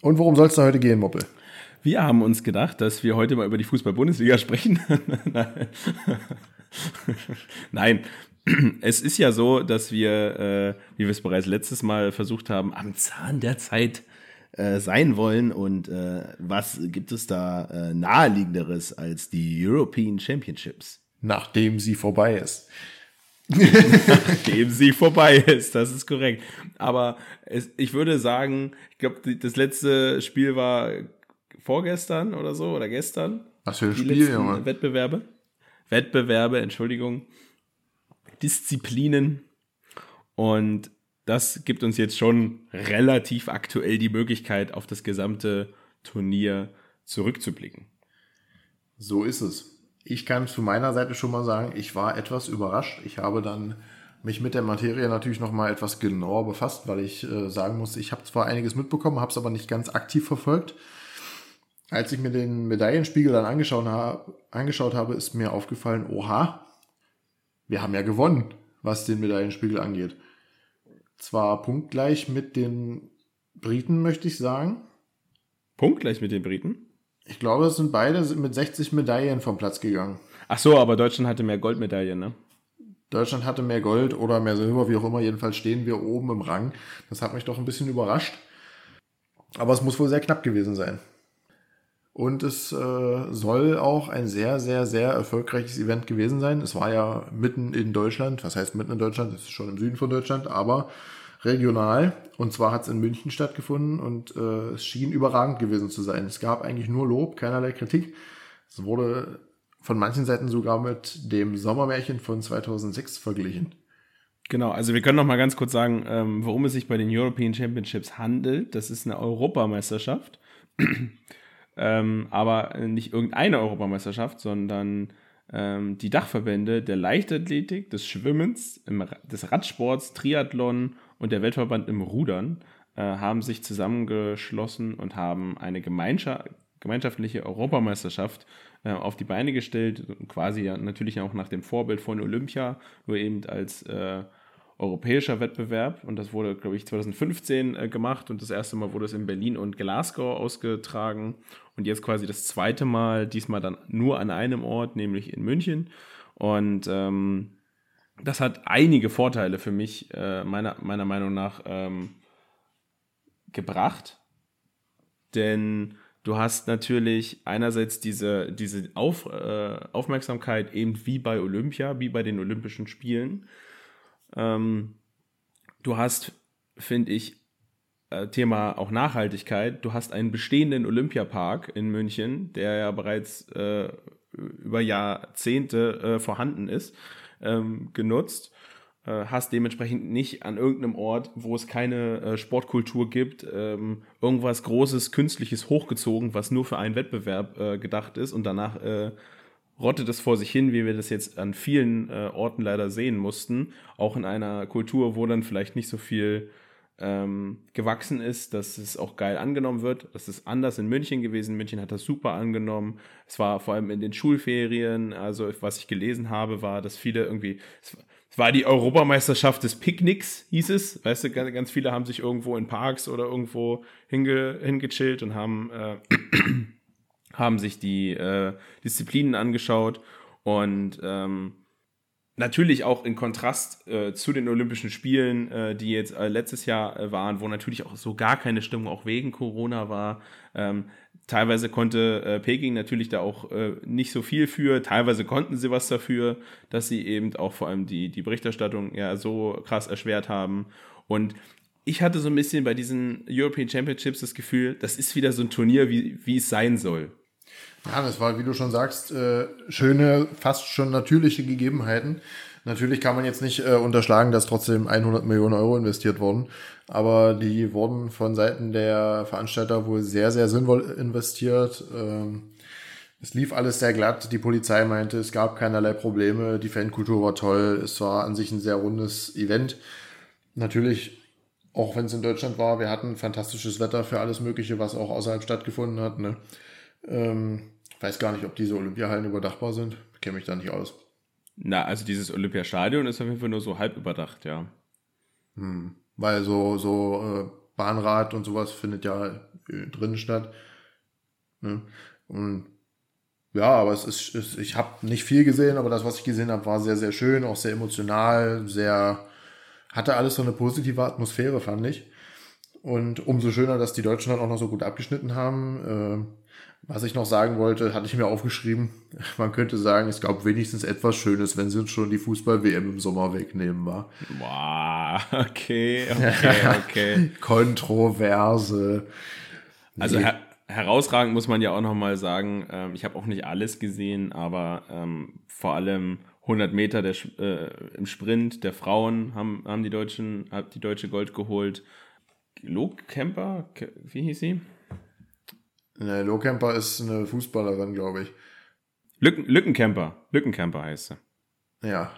Und worum soll es da heute gehen, Moppel? Wir haben uns gedacht, dass wir heute mal über die Fußball-Bundesliga sprechen. [laughs] Nein, es ist ja so, dass wir, äh, wie wir es bereits letztes Mal versucht haben, am Zahn der Zeit äh, sein wollen. Und äh, was gibt es da äh, naheliegenderes als die European Championships? Nachdem sie vorbei ist. Nachdem sie vorbei ist, das ist korrekt. Aber es, ich würde sagen, ich glaube, das letzte Spiel war vorgestern oder so oder gestern. Was für ein Spiel, Junge? Wettbewerbe. Wettbewerbe, Entschuldigung. Disziplinen. Und das gibt uns jetzt schon relativ aktuell die Möglichkeit, auf das gesamte Turnier zurückzublicken. So ist es. Ich kann zu meiner Seite schon mal sagen, ich war etwas überrascht. Ich habe dann mich mit der Materie natürlich noch mal etwas genauer befasst, weil ich äh, sagen muss, ich habe zwar einiges mitbekommen, habe es aber nicht ganz aktiv verfolgt. Als ich mir den Medaillenspiegel dann angeschaut, habe, angeschaut habe, ist mir aufgefallen, oha, wir haben ja gewonnen, was den Medaillenspiegel angeht. Zwar punktgleich mit den Briten, möchte ich sagen. Punktgleich mit den Briten? Ich glaube, es sind beide mit 60 Medaillen vom Platz gegangen. Ach so, aber Deutschland hatte mehr Goldmedaillen, ne? Deutschland hatte mehr Gold oder mehr Silber, wie auch immer. Jedenfalls stehen wir oben im Rang. Das hat mich doch ein bisschen überrascht. Aber es muss wohl sehr knapp gewesen sein. Und es äh, soll auch ein sehr, sehr, sehr erfolgreiches Event gewesen sein. Es war ja mitten in Deutschland. Was heißt mitten in Deutschland? Es ist schon im Süden von Deutschland, aber regional. Und zwar hat es in München stattgefunden und äh, es schien überragend gewesen zu sein. Es gab eigentlich nur Lob, keinerlei Kritik. Es wurde von manchen Seiten sogar mit dem Sommermärchen von 2006 verglichen. Genau, also wir können noch mal ganz kurz sagen, ähm, worum es sich bei den European Championships handelt. Das ist eine Europameisterschaft ähm, aber nicht irgendeine Europameisterschaft, sondern ähm, die Dachverbände der Leichtathletik, des Schwimmens, im, des Radsports, Triathlon und der Weltverband im Rudern äh, haben sich zusammengeschlossen und haben eine Gemeinschaft, gemeinschaftliche Europameisterschaft äh, auf die Beine gestellt, quasi ja natürlich auch nach dem Vorbild von Olympia, nur eben als äh, europäischer Wettbewerb. Und das wurde, glaube ich, 2015 äh, gemacht. Und das erste Mal wurde es in Berlin und Glasgow ausgetragen. Und jetzt quasi das zweite Mal, diesmal dann nur an einem Ort, nämlich in München. Und ähm, das hat einige Vorteile für mich, äh, meiner, meiner Meinung nach, ähm, gebracht, denn du hast natürlich einerseits diese, diese Auf, äh, Aufmerksamkeit eben wie bei Olympia, wie bei den Olympischen Spielen, ähm, du hast, finde ich, äh, Thema auch Nachhaltigkeit. Du hast einen bestehenden Olympiapark in München, der ja bereits äh, über Jahrzehnte äh, vorhanden ist, ähm, genutzt. Äh, hast dementsprechend nicht an irgendeinem Ort, wo es keine äh, Sportkultur gibt, ähm, irgendwas Großes, Künstliches hochgezogen, was nur für einen Wettbewerb äh, gedacht ist und danach rottet es vor sich hin, wie wir das jetzt an vielen äh, Orten leider sehen mussten. Auch in einer Kultur, wo dann vielleicht nicht so viel ähm, gewachsen ist, dass es auch geil angenommen wird. Das ist anders in München gewesen. München hat das super angenommen. Es war vor allem in den Schulferien, also was ich gelesen habe, war, dass viele irgendwie, es war die Europameisterschaft des Picknicks, hieß es. Weißt du, ganz, ganz viele haben sich irgendwo in Parks oder irgendwo hinge, hingechillt und haben äh, haben sich die äh, Disziplinen angeschaut und ähm, natürlich auch in Kontrast äh, zu den Olympischen Spielen, äh, die jetzt äh, letztes Jahr äh, waren, wo natürlich auch so gar keine Stimmung auch wegen Corona war. Ähm, teilweise konnte äh, Peking natürlich da auch äh, nicht so viel für, teilweise konnten sie was dafür, dass sie eben auch vor allem die, die Berichterstattung ja so krass erschwert haben. Und ich hatte so ein bisschen bei diesen European Championships das Gefühl, das ist wieder so ein Turnier, wie, wie es sein soll. Ja, das war, wie du schon sagst, äh, schöne, fast schon natürliche Gegebenheiten. Natürlich kann man jetzt nicht äh, unterschlagen, dass trotzdem 100 Millionen Euro investiert wurden, aber die wurden von Seiten der Veranstalter wohl sehr, sehr sinnvoll investiert. Ähm, es lief alles sehr glatt. Die Polizei meinte, es gab keinerlei Probleme. Die Fankultur war toll. Es war an sich ein sehr rundes Event. Natürlich auch wenn es in Deutschland war, wir hatten fantastisches Wetter für alles Mögliche, was auch außerhalb stattgefunden hat. Ne? Ähm, weiß gar nicht, ob diese Olympiahallen überdachbar sind. Kenne mich da nicht aus. Na, also dieses Olympiastadion ist auf jeden Fall nur so halb überdacht, ja. Hm. Weil so, so äh, Bahnrad und sowas findet ja äh, drinnen statt. Ne? Und ja, aber es ist, es, ich habe nicht viel gesehen, aber das, was ich gesehen habe, war sehr, sehr schön, auch sehr emotional, sehr, hatte alles so eine positive Atmosphäre, fand ich. Und umso schöner, dass die Deutschen dann auch noch so gut abgeschnitten haben. Äh, was ich noch sagen wollte, hatte ich mir aufgeschrieben. Man könnte sagen, es gab wenigstens etwas Schönes, wenn sie uns schon die Fußball-WM im Sommer wegnehmen, war. Wow, [laughs] okay, [laughs] okay, okay. Kontroverse. Also her herausragend muss man ja auch nochmal sagen, ähm, ich habe auch nicht alles gesehen, aber ähm, vor allem 100 Meter der, äh, im Sprint der Frauen haben, haben die Deutschen, hat die Deutsche Gold geholt. Luke Kemper, wie hieß sie? Ne, Lohkemper ist eine Fußballerin, glaube ich. Lücken, Lückencamper. Lückencamper heißt sie. Ja.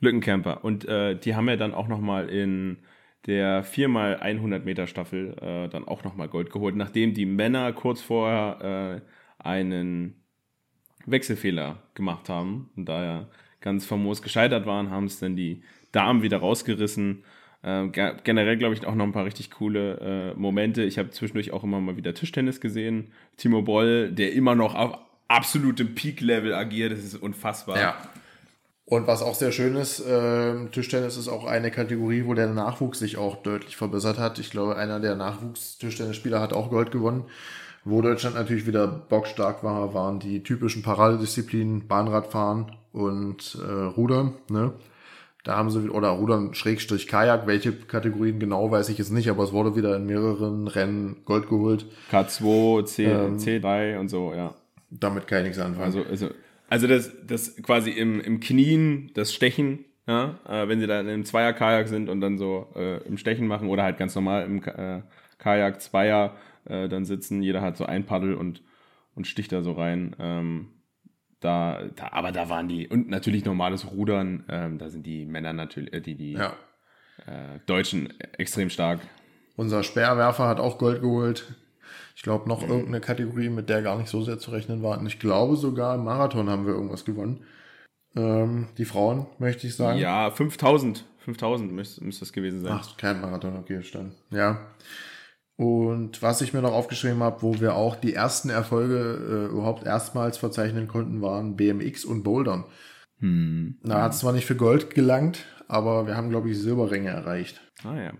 Lückencamper. Und äh, die haben ja dann auch nochmal in der 4x100 Meter Staffel äh, dann auch nochmal Gold geholt, nachdem die Männer kurz vorher äh, einen Wechselfehler gemacht haben und daher ganz famos gescheitert waren, haben es dann die Damen wieder rausgerissen. Äh, generell, glaube ich, auch noch ein paar richtig coole äh, Momente. Ich habe zwischendurch auch immer mal wieder Tischtennis gesehen. Timo Boll, der immer noch auf absolutem Peak-Level agiert, das ist unfassbar. Ja. Und was auch sehr schön ist, äh, Tischtennis ist auch eine Kategorie, wo der Nachwuchs sich auch deutlich verbessert hat. Ich glaube, einer der Nachwuchs-Tischtennisspieler hat auch Gold gewonnen. Wo Deutschland natürlich wieder bockstark war, waren die typischen Paradedisziplinen Bahnradfahren und äh, Rudern. Ne? Da haben sie, oder Rudern Schrägstrich Kajak, welche Kategorien genau weiß ich jetzt nicht, aber es wurde wieder in mehreren Rennen Gold geholt. K2, C, ähm, C3 und so, ja. Damit kann ich nichts anfangen. Also, also, also das, das quasi im, im Knien, das Stechen, ja, äh, wenn sie dann im Zweier-Kajak sind und dann so äh, im Stechen machen oder halt ganz normal im äh, Kajak Zweier äh, dann sitzen, jeder hat so ein Paddel und, und sticht da so rein. Ähm, da, da, aber da waren die, und natürlich normales Rudern, ähm, da sind die Männer natürlich, äh, die, die ja. äh, Deutschen extrem stark. Unser Speerwerfer hat auch Gold geholt. Ich glaube, noch mhm. irgendeine Kategorie, mit der gar nicht so sehr zu rechnen war. Und ich glaube sogar im Marathon haben wir irgendwas gewonnen. Ähm, die Frauen, möchte ich sagen. Ja, 5000. 5000 müsste, müsste das gewesen sein. Ach, kein Marathon, okay, stand. Ja. Und was ich mir noch aufgeschrieben habe, wo wir auch die ersten Erfolge äh, überhaupt erstmals verzeichnen konnten, waren BMX und Bouldern. Hm. Da hat es zwar nicht für Gold gelangt, aber wir haben, glaube ich, Silberränge erreicht. Ah ja.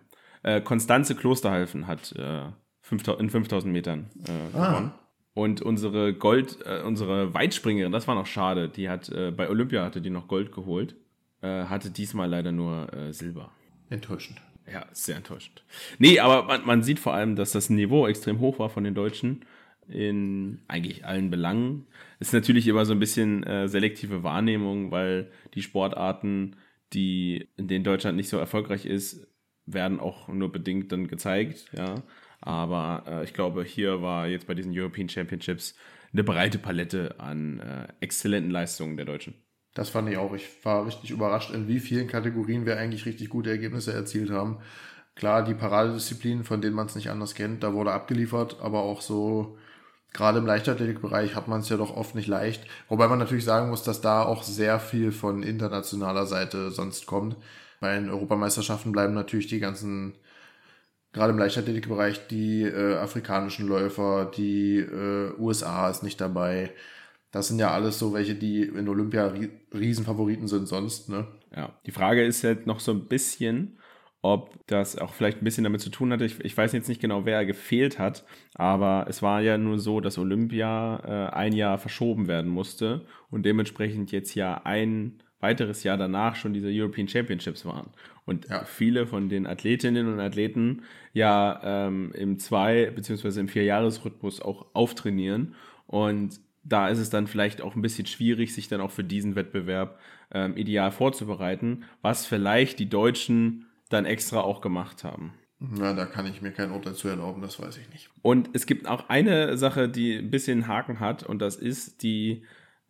Äh, Konstanze Klosterhalfen hat äh, 5000, in 5000 Metern äh, ah. gewonnen. Und unsere Gold, äh, unsere Weitspringerin, das war noch schade, die hat äh, bei Olympia hatte die noch Gold geholt, äh, hatte diesmal leider nur äh, Silber. Enttäuschend. Ja, sehr enttäuschend. Nee, aber man, man sieht vor allem, dass das Niveau extrem hoch war von den Deutschen in eigentlich allen Belangen. Ist natürlich immer so ein bisschen äh, selektive Wahrnehmung, weil die Sportarten, die in denen Deutschland nicht so erfolgreich ist, werden auch nur bedingt dann gezeigt, ja. Aber äh, ich glaube, hier war jetzt bei diesen European Championships eine breite Palette an äh, exzellenten Leistungen der Deutschen. Das fand ich auch. Ich war richtig überrascht, in wie vielen Kategorien wir eigentlich richtig gute Ergebnisse erzielt haben. Klar, die Paradedisziplinen, von denen man es nicht anders kennt, da wurde abgeliefert, aber auch so, gerade im Leichtathletikbereich hat man es ja doch oft nicht leicht. Wobei man natürlich sagen muss, dass da auch sehr viel von internationaler Seite sonst kommt. Bei den Europameisterschaften bleiben natürlich die ganzen, gerade im Leichtathletikbereich, die äh, afrikanischen Läufer, die äh, USA ist nicht dabei. Das sind ja alles so welche, die in Olympia Riesenfavoriten sind sonst, ne? Ja, die Frage ist jetzt noch so ein bisschen, ob das auch vielleicht ein bisschen damit zu tun hatte. Ich, ich weiß jetzt nicht genau, wer gefehlt hat, aber es war ja nur so, dass Olympia äh, ein Jahr verschoben werden musste und dementsprechend jetzt ja ein weiteres Jahr danach schon diese European Championships waren. Und ja. viele von den Athletinnen und Athleten ja ähm, im Zwei- bzw. im Vierjahresrhythmus auch auftrainieren. Und da ist es dann vielleicht auch ein bisschen schwierig, sich dann auch für diesen Wettbewerb ähm, ideal vorzubereiten, was vielleicht die Deutschen dann extra auch gemacht haben. Na, da kann ich mir kein Urteil zu erlauben, das weiß ich nicht. Und es gibt auch eine Sache, die ein bisschen Haken hat, und das ist die,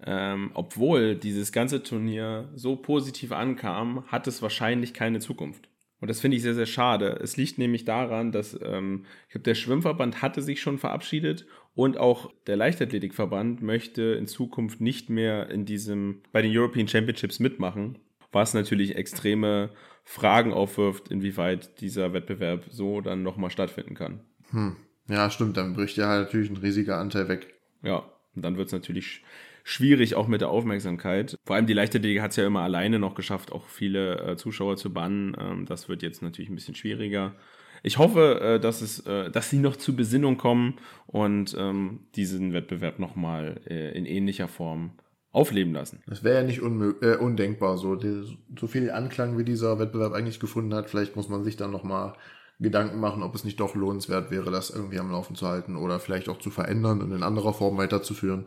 ähm, obwohl dieses ganze Turnier so positiv ankam, hat es wahrscheinlich keine Zukunft. Und das finde ich sehr, sehr schade. Es liegt nämlich daran, dass ähm, ich glaube, der Schwimmverband hatte sich schon verabschiedet und auch der Leichtathletikverband möchte in Zukunft nicht mehr in diesem bei den European Championships mitmachen, was natürlich extreme Fragen aufwirft, inwieweit dieser Wettbewerb so dann nochmal stattfinden kann. Hm. Ja, stimmt, dann bricht ja halt natürlich ein riesiger Anteil weg. Ja, und dann wird es natürlich schwierig, auch mit der Aufmerksamkeit. Vor allem die Leichtathletik hat es ja immer alleine noch geschafft, auch viele äh, Zuschauer zu bannen. Ähm, das wird jetzt natürlich ein bisschen schwieriger. Ich hoffe, äh, dass, es, äh, dass sie noch zur Besinnung kommen und ähm, diesen Wettbewerb nochmal äh, in ähnlicher Form aufleben lassen. Das wäre ja nicht äh, undenkbar, so, die, so viel Anklang wie dieser Wettbewerb eigentlich gefunden hat. Vielleicht muss man sich dann nochmal Gedanken machen, ob es nicht doch lohnenswert wäre, das irgendwie am Laufen zu halten oder vielleicht auch zu verändern und in anderer Form weiterzuführen.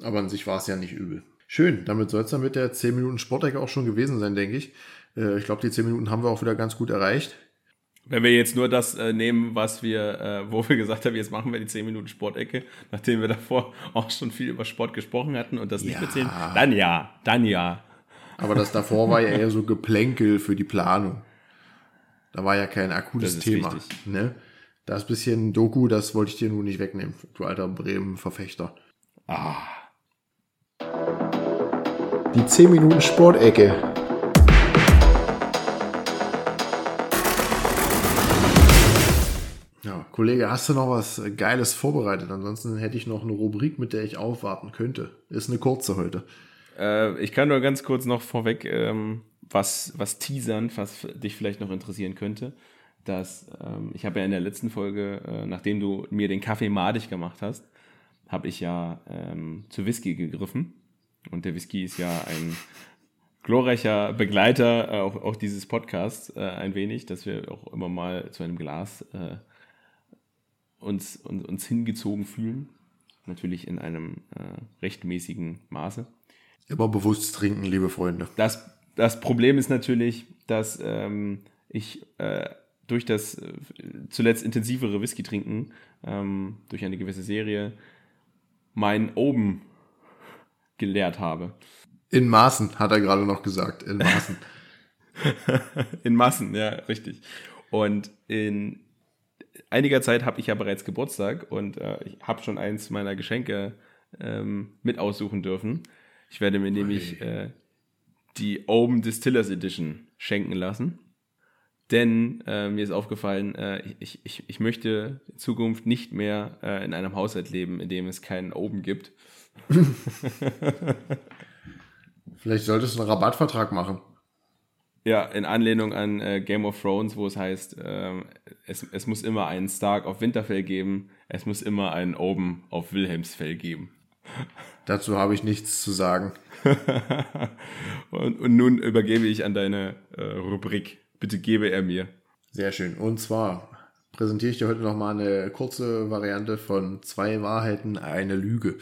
Aber an sich war es ja nicht übel. Schön, damit soll es dann mit der 10 Minuten Sportecke auch schon gewesen sein, denke ich. Äh, ich glaube, die 10 Minuten haben wir auch wieder ganz gut erreicht. Wenn wir jetzt nur das äh, nehmen, was wir, äh, wo wir gesagt haben, jetzt machen wir die 10 Minuten Sportecke, nachdem wir davor [laughs] auch schon viel über Sport gesprochen hatten und das nicht ja. erzählen, dann ja, dann ja. Aber das davor war ja eher so Geplänkel für die Planung. Da war ja kein akutes Thema. Ne? Das bisschen Doku, das wollte ich dir nun nicht wegnehmen, du alter Bremen-Verfechter. Ah. Die 10 Minuten Sportecke. Ja, Kollege, hast du noch was Geiles vorbereitet? Ansonsten hätte ich noch eine Rubrik, mit der ich aufwarten könnte. Ist eine kurze heute. Äh, ich kann nur ganz kurz noch vorweg ähm, was, was teasern, was dich vielleicht noch interessieren könnte. Dass, ähm, ich habe ja in der letzten Folge, äh, nachdem du mir den Kaffee madig gemacht hast, habe ich ja ähm, zu Whisky gegriffen und der Whisky ist ja ein glorreicher Begleiter äh, auch, auch, dieses Podcasts äh, ein wenig, dass wir auch immer mal zu einem Glas äh, uns, uns, uns hingezogen fühlen. Natürlich in einem äh, rechtmäßigen Maße. Immer bewusst trinken, liebe Freunde. Das, das Problem ist natürlich, dass ähm, ich äh, durch das äh, zuletzt intensivere Whisky trinken, ähm, durch eine gewisse Serie, mein Oben gelehrt habe. In Maßen, hat er gerade noch gesagt. In Maßen. [laughs] in Massen, ja, richtig. Und in einiger Zeit habe ich ja bereits Geburtstag und äh, ich habe schon eins meiner Geschenke ähm, mit aussuchen dürfen. Ich werde mir nämlich äh, die Open Distillers Edition schenken lassen. Denn äh, mir ist aufgefallen, äh, ich, ich, ich möchte in Zukunft nicht mehr äh, in einem Haushalt leben, in dem es keinen Open gibt. [laughs] Vielleicht solltest du einen Rabattvertrag machen. Ja, in Anlehnung an äh, Game of Thrones, wo es heißt, äh, es, es muss immer einen Stark auf Winterfell geben, es muss immer einen Oben auf Wilhelmsfell geben. [laughs] Dazu habe ich nichts zu sagen. [laughs] und, und, nun übergebe ich an deine äh, Rubrik. Bitte gebe er mir. Sehr schön. Und zwar präsentiere ich dir heute nochmal eine kurze Variante von zwei Wahrheiten, eine Lüge.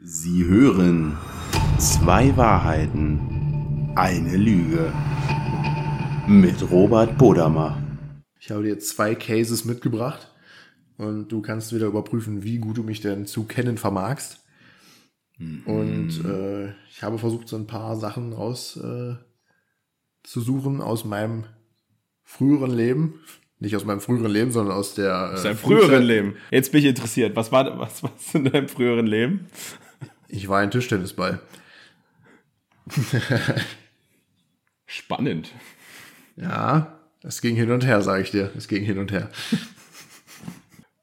Sie hören zwei Wahrheiten, eine Lüge mit Robert Bodamer. Ich habe dir zwei Cases mitgebracht und du kannst wieder überprüfen, wie gut du mich denn zu kennen vermagst. Mhm. Und äh, ich habe versucht, so ein paar Sachen raus äh, zu suchen aus meinem früheren Leben. Nicht aus meinem früheren Leben, sondern aus der. Äh, aus deinem früheren Leben. Jetzt bin ich interessiert. Was war was [laughs] war's in deinem früheren Leben? Ich war ein Tischtennisball. [laughs] Spannend. Ja, es ging hin und her, sage ich dir. Es ging hin und her. [laughs]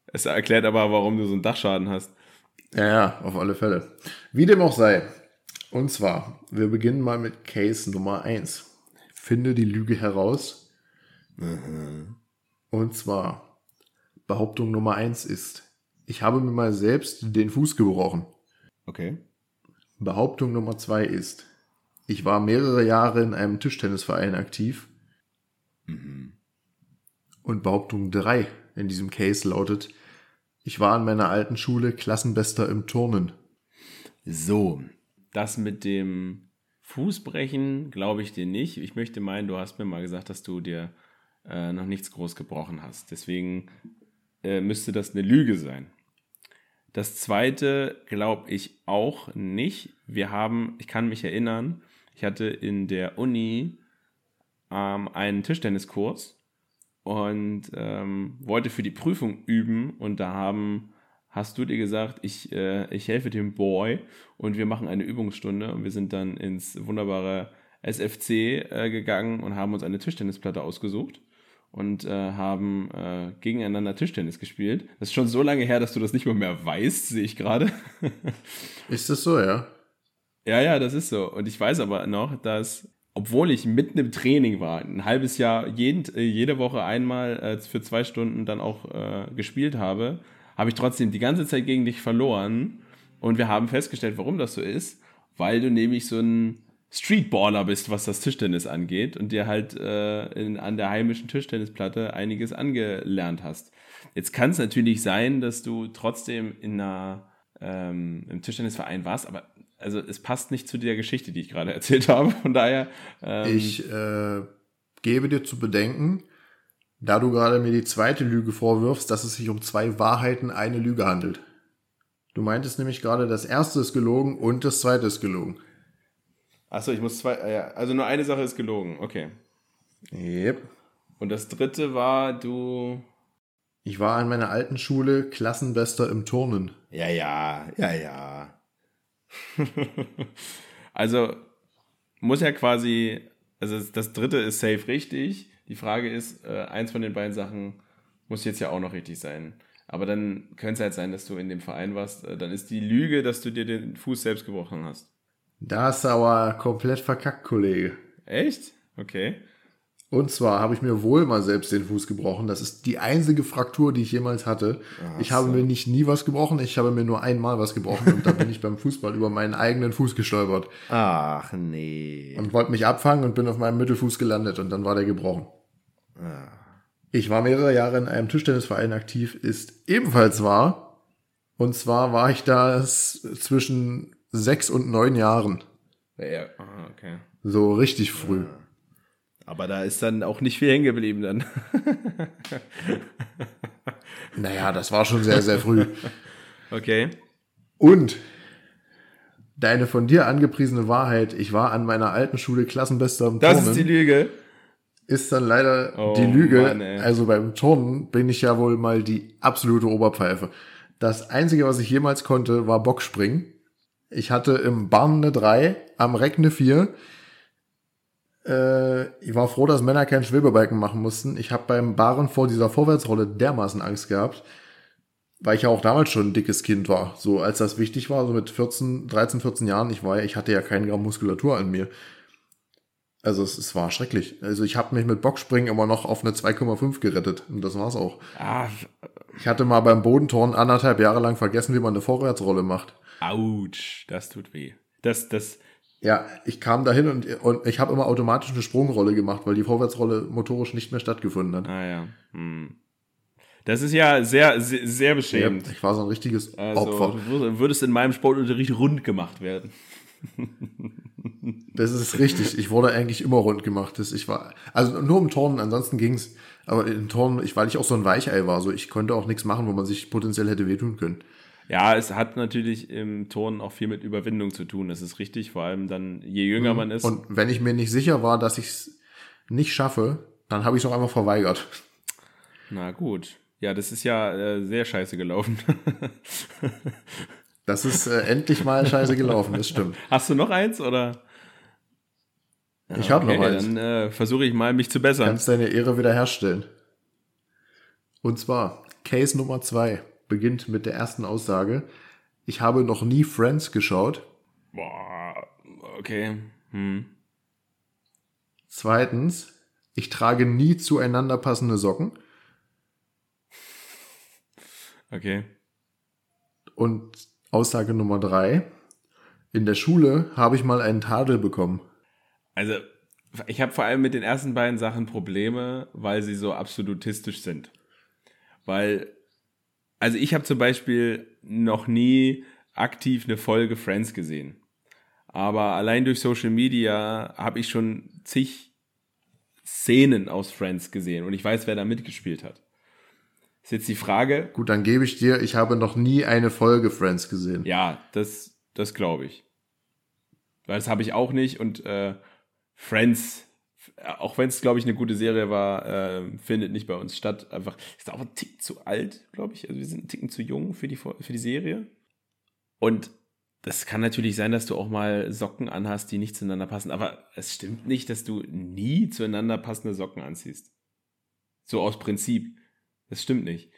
Es erklärt aber, warum du so einen Dachschaden hast. Ja, ja, auf alle Fälle. Wie dem auch sei. Und zwar, wir beginnen mal mit Case Nummer 1. Finde die Lüge heraus. Mhm. Und zwar, Behauptung Nummer 1 ist, ich habe mir mal selbst den Fuß gebrochen. Okay. Behauptung Nummer zwei ist, ich war mehrere Jahre in einem Tischtennisverein aktiv. Mhm. Und Behauptung drei in diesem Case lautet, ich war an meiner alten Schule Klassenbester im Turnen. So, das mit dem Fußbrechen glaube ich dir nicht. Ich möchte meinen, du hast mir mal gesagt, dass du dir äh, noch nichts groß gebrochen hast. Deswegen äh, müsste das eine Lüge sein. Das zweite glaube ich auch nicht. Wir haben, ich kann mich erinnern, ich hatte in der Uni ähm, einen Tischtenniskurs und ähm, wollte für die Prüfung üben und da haben hast du dir gesagt, ich, äh, ich helfe dem Boy und wir machen eine Übungsstunde und wir sind dann ins wunderbare SFC äh, gegangen und haben uns eine Tischtennisplatte ausgesucht und äh, haben äh, gegeneinander Tischtennis gespielt. Das ist schon so lange her, dass du das nicht mehr, mehr weißt, sehe ich gerade. [laughs] ist das so, ja? Ja, ja, das ist so. Und ich weiß aber noch, dass, obwohl ich mitten im Training war, ein halbes Jahr jeden, äh, jede Woche einmal äh, für zwei Stunden dann auch äh, gespielt habe, habe ich trotzdem die ganze Zeit gegen dich verloren. Und wir haben festgestellt, warum das so ist, weil du nämlich so ein Streetballer bist, was das Tischtennis angeht und dir halt äh, in, an der heimischen Tischtennisplatte einiges angelernt hast. Jetzt kann es natürlich sein, dass du trotzdem in einer, ähm, im Tischtennisverein warst, aber also es passt nicht zu der Geschichte, die ich gerade [laughs] erzählt habe. Von daher. Ähm, ich äh, gebe dir zu bedenken, da du gerade mir die zweite Lüge vorwirfst, dass es sich um zwei Wahrheiten, eine Lüge handelt. Du meintest nämlich gerade, das erste ist gelogen und das zweite ist gelogen. Achso, ich muss zwei. Ja, also nur eine Sache ist gelogen, okay. Yep. Und das dritte war, du. Ich war an meiner alten Schule Klassenbester im Turnen. Ja, ja, ja, ja. [laughs] also muss ja quasi. Also das dritte ist safe richtig. Die Frage ist, äh, eins von den beiden Sachen muss jetzt ja auch noch richtig sein. Aber dann könnte es halt sein, dass du in dem Verein warst. Äh, dann ist die Lüge, dass du dir den Fuß selbst gebrochen hast. Da ist aber komplett verkackt, Kollege. Echt? Okay. Und zwar habe ich mir wohl mal selbst den Fuß gebrochen. Das ist die einzige Fraktur, die ich jemals hatte. Ach ich habe so. mir nicht nie was gebrochen, ich habe mir nur einmal was gebrochen und da bin ich beim Fußball über meinen eigenen Fuß gestolpert. Ach nee. Und wollte mich abfangen und bin auf meinem Mittelfuß gelandet und dann war der gebrochen. Ah. Ich war mehrere Jahre in einem Tischtennisverein aktiv, ist ebenfalls wahr. Und zwar war ich da zwischen sechs und neun Jahren. Ja, ah, okay. So richtig früh. Ja. Aber da ist dann auch nicht viel hängen geblieben dann. [laughs] naja, das war schon sehr, sehr früh. Okay. Und deine von dir angepriesene Wahrheit, ich war an meiner alten Schule Klassenbester im Das Turnen, ist die Lüge. Ist dann leider oh, die Lüge. Mann, also beim Turnen bin ich ja wohl mal die absolute Oberpfeife. Das Einzige, was ich jemals konnte, war Bockspringen. Ich hatte im Barn eine 3, am Reck eine 4 äh, ich war froh, dass Männer keinen Schwebebalken machen mussten. Ich habe beim Baren vor dieser Vorwärtsrolle dermaßen Angst gehabt, weil ich ja auch damals schon ein dickes Kind war. So als das wichtig war, so mit 14, 13, 14 Jahren, ich war, ich hatte ja keinen Gramm Muskulatur an mir. Also es, es war schrecklich. Also ich habe mich mit Bockspringen immer noch auf eine 2,5 gerettet und das war's auch. Ah. Ich hatte mal beim Bodentorn anderthalb Jahre lang vergessen, wie man eine Vorwärtsrolle macht. Autsch, das tut weh. Das, das, ja, ich kam dahin und, und ich habe immer automatisch eine Sprungrolle gemacht, weil die Vorwärtsrolle motorisch nicht mehr stattgefunden hat. Ah ja. Hm. Das ist ja sehr, sehr, sehr beschämend. Ja, ich war so ein richtiges also, Opfer. Du würdest in meinem Sportunterricht rund gemacht werden. Das ist richtig. Ich wurde eigentlich immer rund gemacht. Das, ich war, also nur im Turnen, ansonsten ging's. Aber im Turnen, ich, weil ich auch so ein Weichei war, so ich konnte auch nichts machen, wo man sich potenziell hätte wehtun können. Ja, es hat natürlich im Turnen auch viel mit Überwindung zu tun. Das ist richtig, vor allem dann, je jünger mhm. man ist. Und wenn ich mir nicht sicher war, dass ich es nicht schaffe, dann habe ich es auch einfach verweigert. Na gut. Ja, das ist ja äh, sehr scheiße gelaufen. das ist äh, endlich mal scheiße gelaufen, das stimmt. [laughs] Hast du noch eins oder? Ich habe okay, noch eins. Dann äh, versuche ich mal, mich zu bessern. Kannst deine Ehre wiederherstellen. Und zwar Case Nummer zwei beginnt mit der ersten Aussage. Ich habe noch nie Friends geschaut. Boah, okay. Hm. Zweitens, ich trage nie zueinander passende Socken. Okay. Und Aussage Nummer drei. In der Schule habe ich mal einen Tadel bekommen. Also, ich habe vor allem mit den ersten beiden Sachen Probleme, weil sie so absolutistisch sind. Weil also ich habe zum Beispiel noch nie aktiv eine Folge Friends gesehen. Aber allein durch Social Media habe ich schon zig Szenen aus Friends gesehen und ich weiß, wer da mitgespielt hat. Ist jetzt die Frage. Gut, dann gebe ich dir, ich habe noch nie eine Folge Friends gesehen. Ja, das, das glaube ich. Weil das habe ich auch nicht und äh, Friends auch wenn es, glaube ich, eine gute Serie war, äh, findet nicht bei uns statt. Einfach, ist auch ein Tick zu alt, glaube ich. Also wir sind ein Ticken zu jung für die, für die Serie. Und das kann natürlich sein, dass du auch mal Socken anhast, die nicht zueinander passen. Aber es stimmt nicht, dass du nie zueinander passende Socken anziehst. So aus Prinzip. Das stimmt nicht.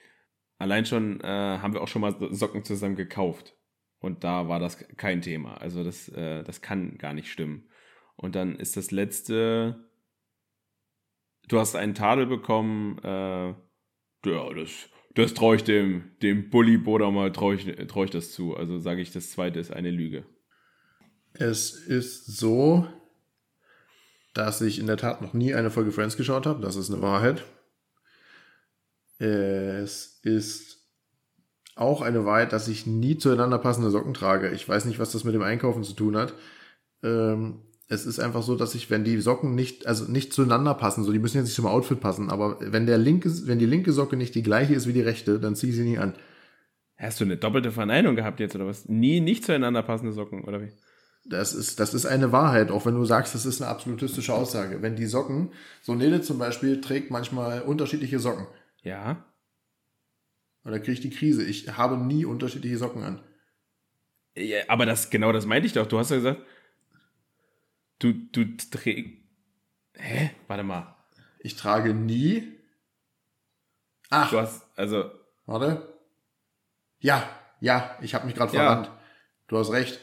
Allein schon äh, haben wir auch schon mal Socken zusammen gekauft. Und da war das kein Thema. Also das, äh, das kann gar nicht stimmen. Und dann ist das letzte, du hast einen Tadel bekommen, äh, ja, das, das traue ich dem, dem Bully Boda mal, traue ich, trau ich das zu. Also sage ich, das zweite ist eine Lüge. Es ist so, dass ich in der Tat noch nie eine Folge Friends geschaut habe. Das ist eine Wahrheit. Es ist auch eine Wahrheit, dass ich nie zueinander passende Socken trage. Ich weiß nicht, was das mit dem Einkaufen zu tun hat. Ähm, es ist einfach so, dass ich, wenn die Socken nicht, also nicht zueinander passen, so die müssen jetzt nicht zum Outfit passen, aber wenn der linke, wenn die linke Socke nicht die gleiche ist wie die rechte, dann ziehe ich sie nie an. Hast du eine doppelte Verneinung gehabt jetzt oder was? Nie nicht zueinander passende Socken oder wie? Das ist, das ist eine Wahrheit, auch wenn du sagst, das ist eine absolutistische Aussage. Wenn die Socken, so Nele zum Beispiel trägt manchmal unterschiedliche Socken. Ja. Und da kriege ich die Krise. Ich habe nie unterschiedliche Socken an. Ja, aber das, genau das meinte ich doch. Du hast ja gesagt, du, du trägst. Hä? Warte mal. Ich trage nie. Ach. Du hast, also. Warte. Ja, ja, ich habe mich gerade Ja. verrannt. Du hast recht.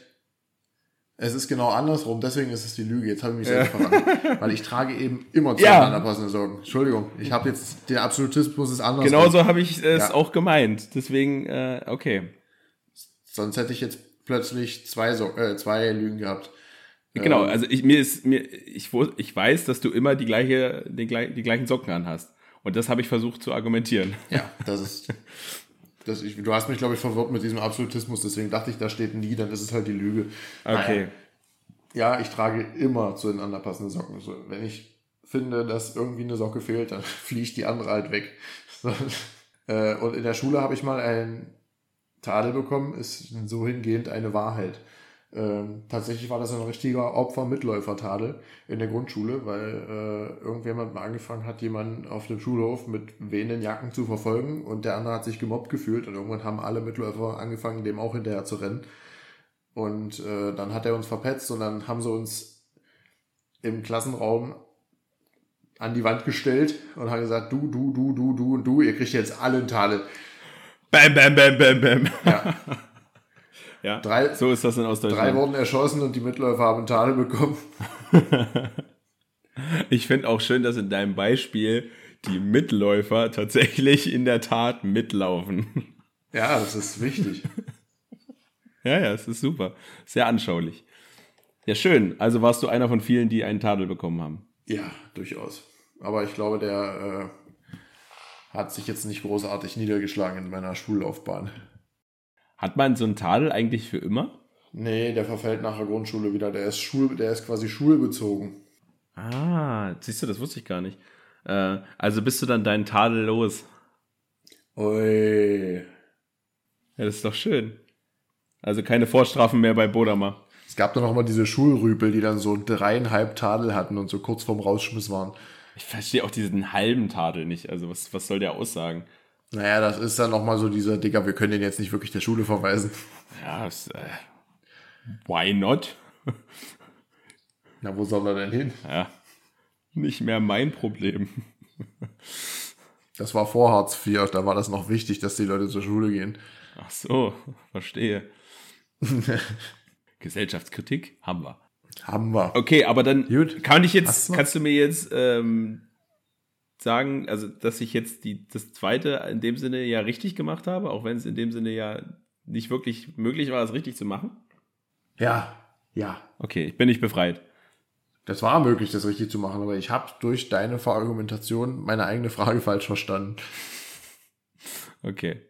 Es ist genau andersrum, deswegen ist es die Lüge. Jetzt habe ich mich selbst verrannt. [laughs] Weil ich trage eben immer Ja. zueinander passende Socken. Entschuldigung, ich habe jetzt, der Absolutismus ist anders. Genauso habe ich es Ja. auch gemeint. Deswegen, äh, okay. Sonst hätte ich jetzt plötzlich zwei, so äh, zwei Lügen gehabt. Genau, Ähm, also ich, mir ist, mir, ich, ich weiß, dass du immer die, gleiche, den, die gleichen Socken anhast. Und das habe ich versucht zu argumentieren. Ja, [laughs] das ist. Das ich, du hast mich, glaube ich, verwirrt mit diesem Absolutismus, deswegen dachte ich, da steht nie, dann ist es halt die Lüge. Okay. Naja. Ja, ich trage immer zueinander passende Socken. So, wenn ich finde, dass irgendwie eine Socke fehlt, dann [laughs] fliegt die andere halt weg. [laughs] Äh, und in der Schule habe ich mal einen Tadel bekommen, ist so hingehend eine Wahrheit. Ähm, tatsächlich war das ein richtiger Opfer-Mitläufer-Tadel in der Grundschule, weil äh, irgendjemand mal angefangen hat, jemanden auf dem Schulhof mit wehenden Jacken zu verfolgen und der andere hat sich gemobbt gefühlt und irgendwann haben alle Mitläufer angefangen, dem auch hinterher zu rennen. Und äh, dann hat er uns verpetzt und dann haben sie uns im Klassenraum an die Wand gestellt und haben gesagt, du, du, du, du, du und du, ihr kriegt jetzt alle einen Tadel. Bam, bam, bam, bam, bam. Ja, [laughs] Ja, Drei- so ist das in drei Ostdeutschland. wurden erschossen und die Mitläufer haben einen Tadel bekommen. [laughs] Ich finde auch schön, dass in deinem Beispiel die Mitläufer tatsächlich in der Tat mitlaufen. Ja, das ist wichtig. [laughs] Ja, ja, es ist super. Sehr anschaulich. Ja, schön. Also warst du einer von vielen, die einen Tadel bekommen haben. Ja, durchaus. Aber ich glaube, der äh, hat sich jetzt nicht großartig niedergeschlagen in meiner Schullaufbahn. Hat man so einen Tadel eigentlich für immer? Nee, der verfällt nach der Grundschule wieder. Der ist, Schul, der ist quasi schulbezogen. Ah, siehst du, das wusste ich gar nicht. Äh, also bist du dann deinen Tadel los. Ui. Ja, das ist doch schön. Also keine Vorstrafen mehr bei Bodama. Es gab dann noch mal diese Schulrüpel, die dann so dreieinhalb Tadel hatten und so kurz vorm Rausschmiss waren. Ich verstehe auch diesen halben Tadel nicht. Also was, was soll der aussagen? Naja, das ist dann noch mal so dieser, Digga, wir können den jetzt nicht wirklich der Schule verweisen. Ja, es, äh, why not? Na, wo soll er denn hin? Ja, nicht mehr mein Problem. Das war vor Hartz IV, da war das noch wichtig, dass die Leute zur Schule gehen. Ach so, verstehe. Gesellschaftskritik haben wir. Haben wir. Okay, aber dann Gut. kann ich jetzt, Hast kannst du mir jetzt ähm, sagen, also dass ich jetzt die, das zweite in dem Sinne ja richtig gemacht habe, auch wenn es in dem Sinne ja nicht wirklich möglich war, es richtig zu machen? Ja, ja. Okay, ich bin nicht befreit. Das war möglich, das richtig zu machen, aber ich habe durch deine Verargumentation meine eigene Frage falsch verstanden. Okay.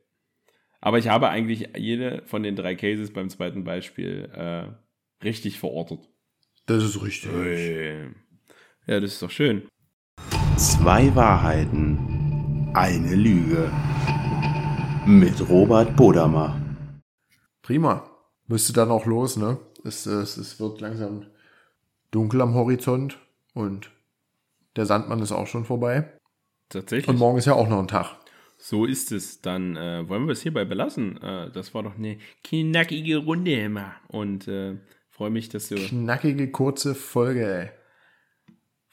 Aber ich habe eigentlich jede von den drei Cases beim zweiten Beispiel äh, richtig verortet. Das ist richtig. Ja, das ist doch schön. Zwei Wahrheiten, eine Lüge. Mit Robert Bodamer. Prima. Müsste dann auch los, ne? Es, es, es wird langsam dunkel am Horizont und Der Sandmann ist auch schon vorbei. Tatsächlich. Und morgen ist ja auch noch ein Tag. So ist es. Dann äh, wollen wir es hierbei belassen. Äh, das war doch eine knackige Runde immer. Und äh, freue mich, dass du Knackige, kurze Folge, ey.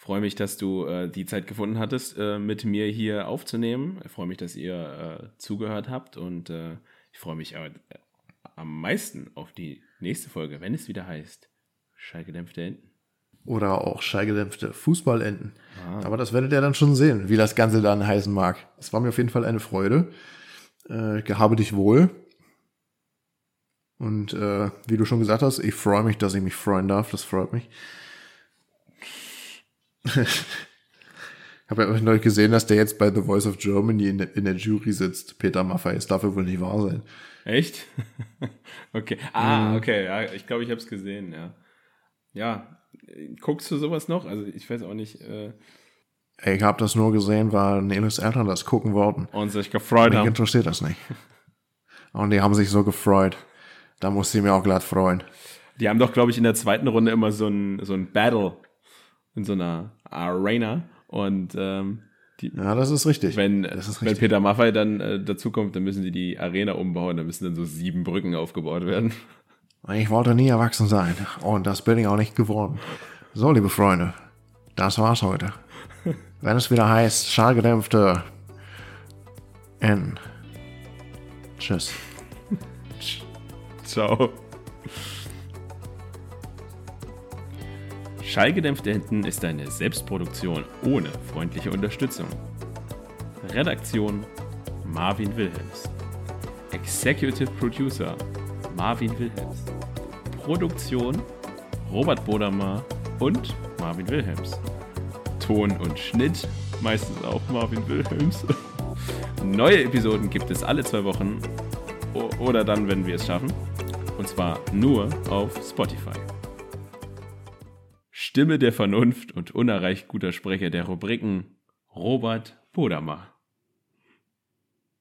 Freue mich, dass du äh, die Zeit gefunden hattest, äh, mit mir hier aufzunehmen. Ich freue mich, dass ihr äh, zugehört habt und äh, ich freue mich äh, am meisten auf die nächste Folge, wenn es wieder heißt Schallgedämpfte Enten. Oder auch schallgedämpfte Fußballenden. Aber das werdet ihr dann schon sehen, wie das Ganze dann heißen mag. Es war mir auf jeden Fall eine Freude. Äh, gehabe dich wohl. Und äh, wie du schon gesagt hast, ich freue mich, dass ich mich freuen darf. Das freut mich. [laughs] ich habe ja neulich gesehen, dass der jetzt bei The Voice of Germany in, der- in der Jury sitzt. Peter Maffay. Darf ja wohl nicht wahr sein. Echt? [laughs] okay. Ah, okay. Ja, ich glaube, ich habe es gesehen, ja. Ja, guckst du sowas noch? Also ich weiß auch nicht. Äh, Ich habe das nur gesehen, weil Nelis Eltern das gucken wollten. und sich gefreut Mich haben. interessiert das nicht. [laughs] Und die haben sich so gefreut. Da musste ich mir auch glatt freuen. Die haben doch, glaube ich, in der zweiten Runde immer so ein, so ein Battle in so einer Arena. Und ähm, die, Ja, das ist richtig. wenn, ist wenn richtig. Peter Maffay dann äh, dazukommt, dann müssen die die Arena umbauen. Da müssen dann so sieben Brücken aufgebaut werden. Ich wollte nie erwachsen sein. Und das bin ich auch nicht geworden. So, liebe Freunde. Das war's heute. Wenn es wieder heißt, schallgedämpfte N. Tschüss. [laughs] Ciao. Schallgedämpfte Enten ist eine Selbstproduktion ohne freundliche Unterstützung. Redaktion Marvin Wilhelms. Executive Producer Marvin Wilhelms. Produktion Robert Bodamer und Marvin Wilhelms. Ton und Schnitt meistens auch Marvin Wilhelms. [laughs] Neue Episoden gibt es alle zwei Wochen oder dann, wenn wir es schaffen. Und zwar nur auf Spotify. Stimme der Vernunft und unerreicht guter Sprecher der Rubriken Robert Bodamer.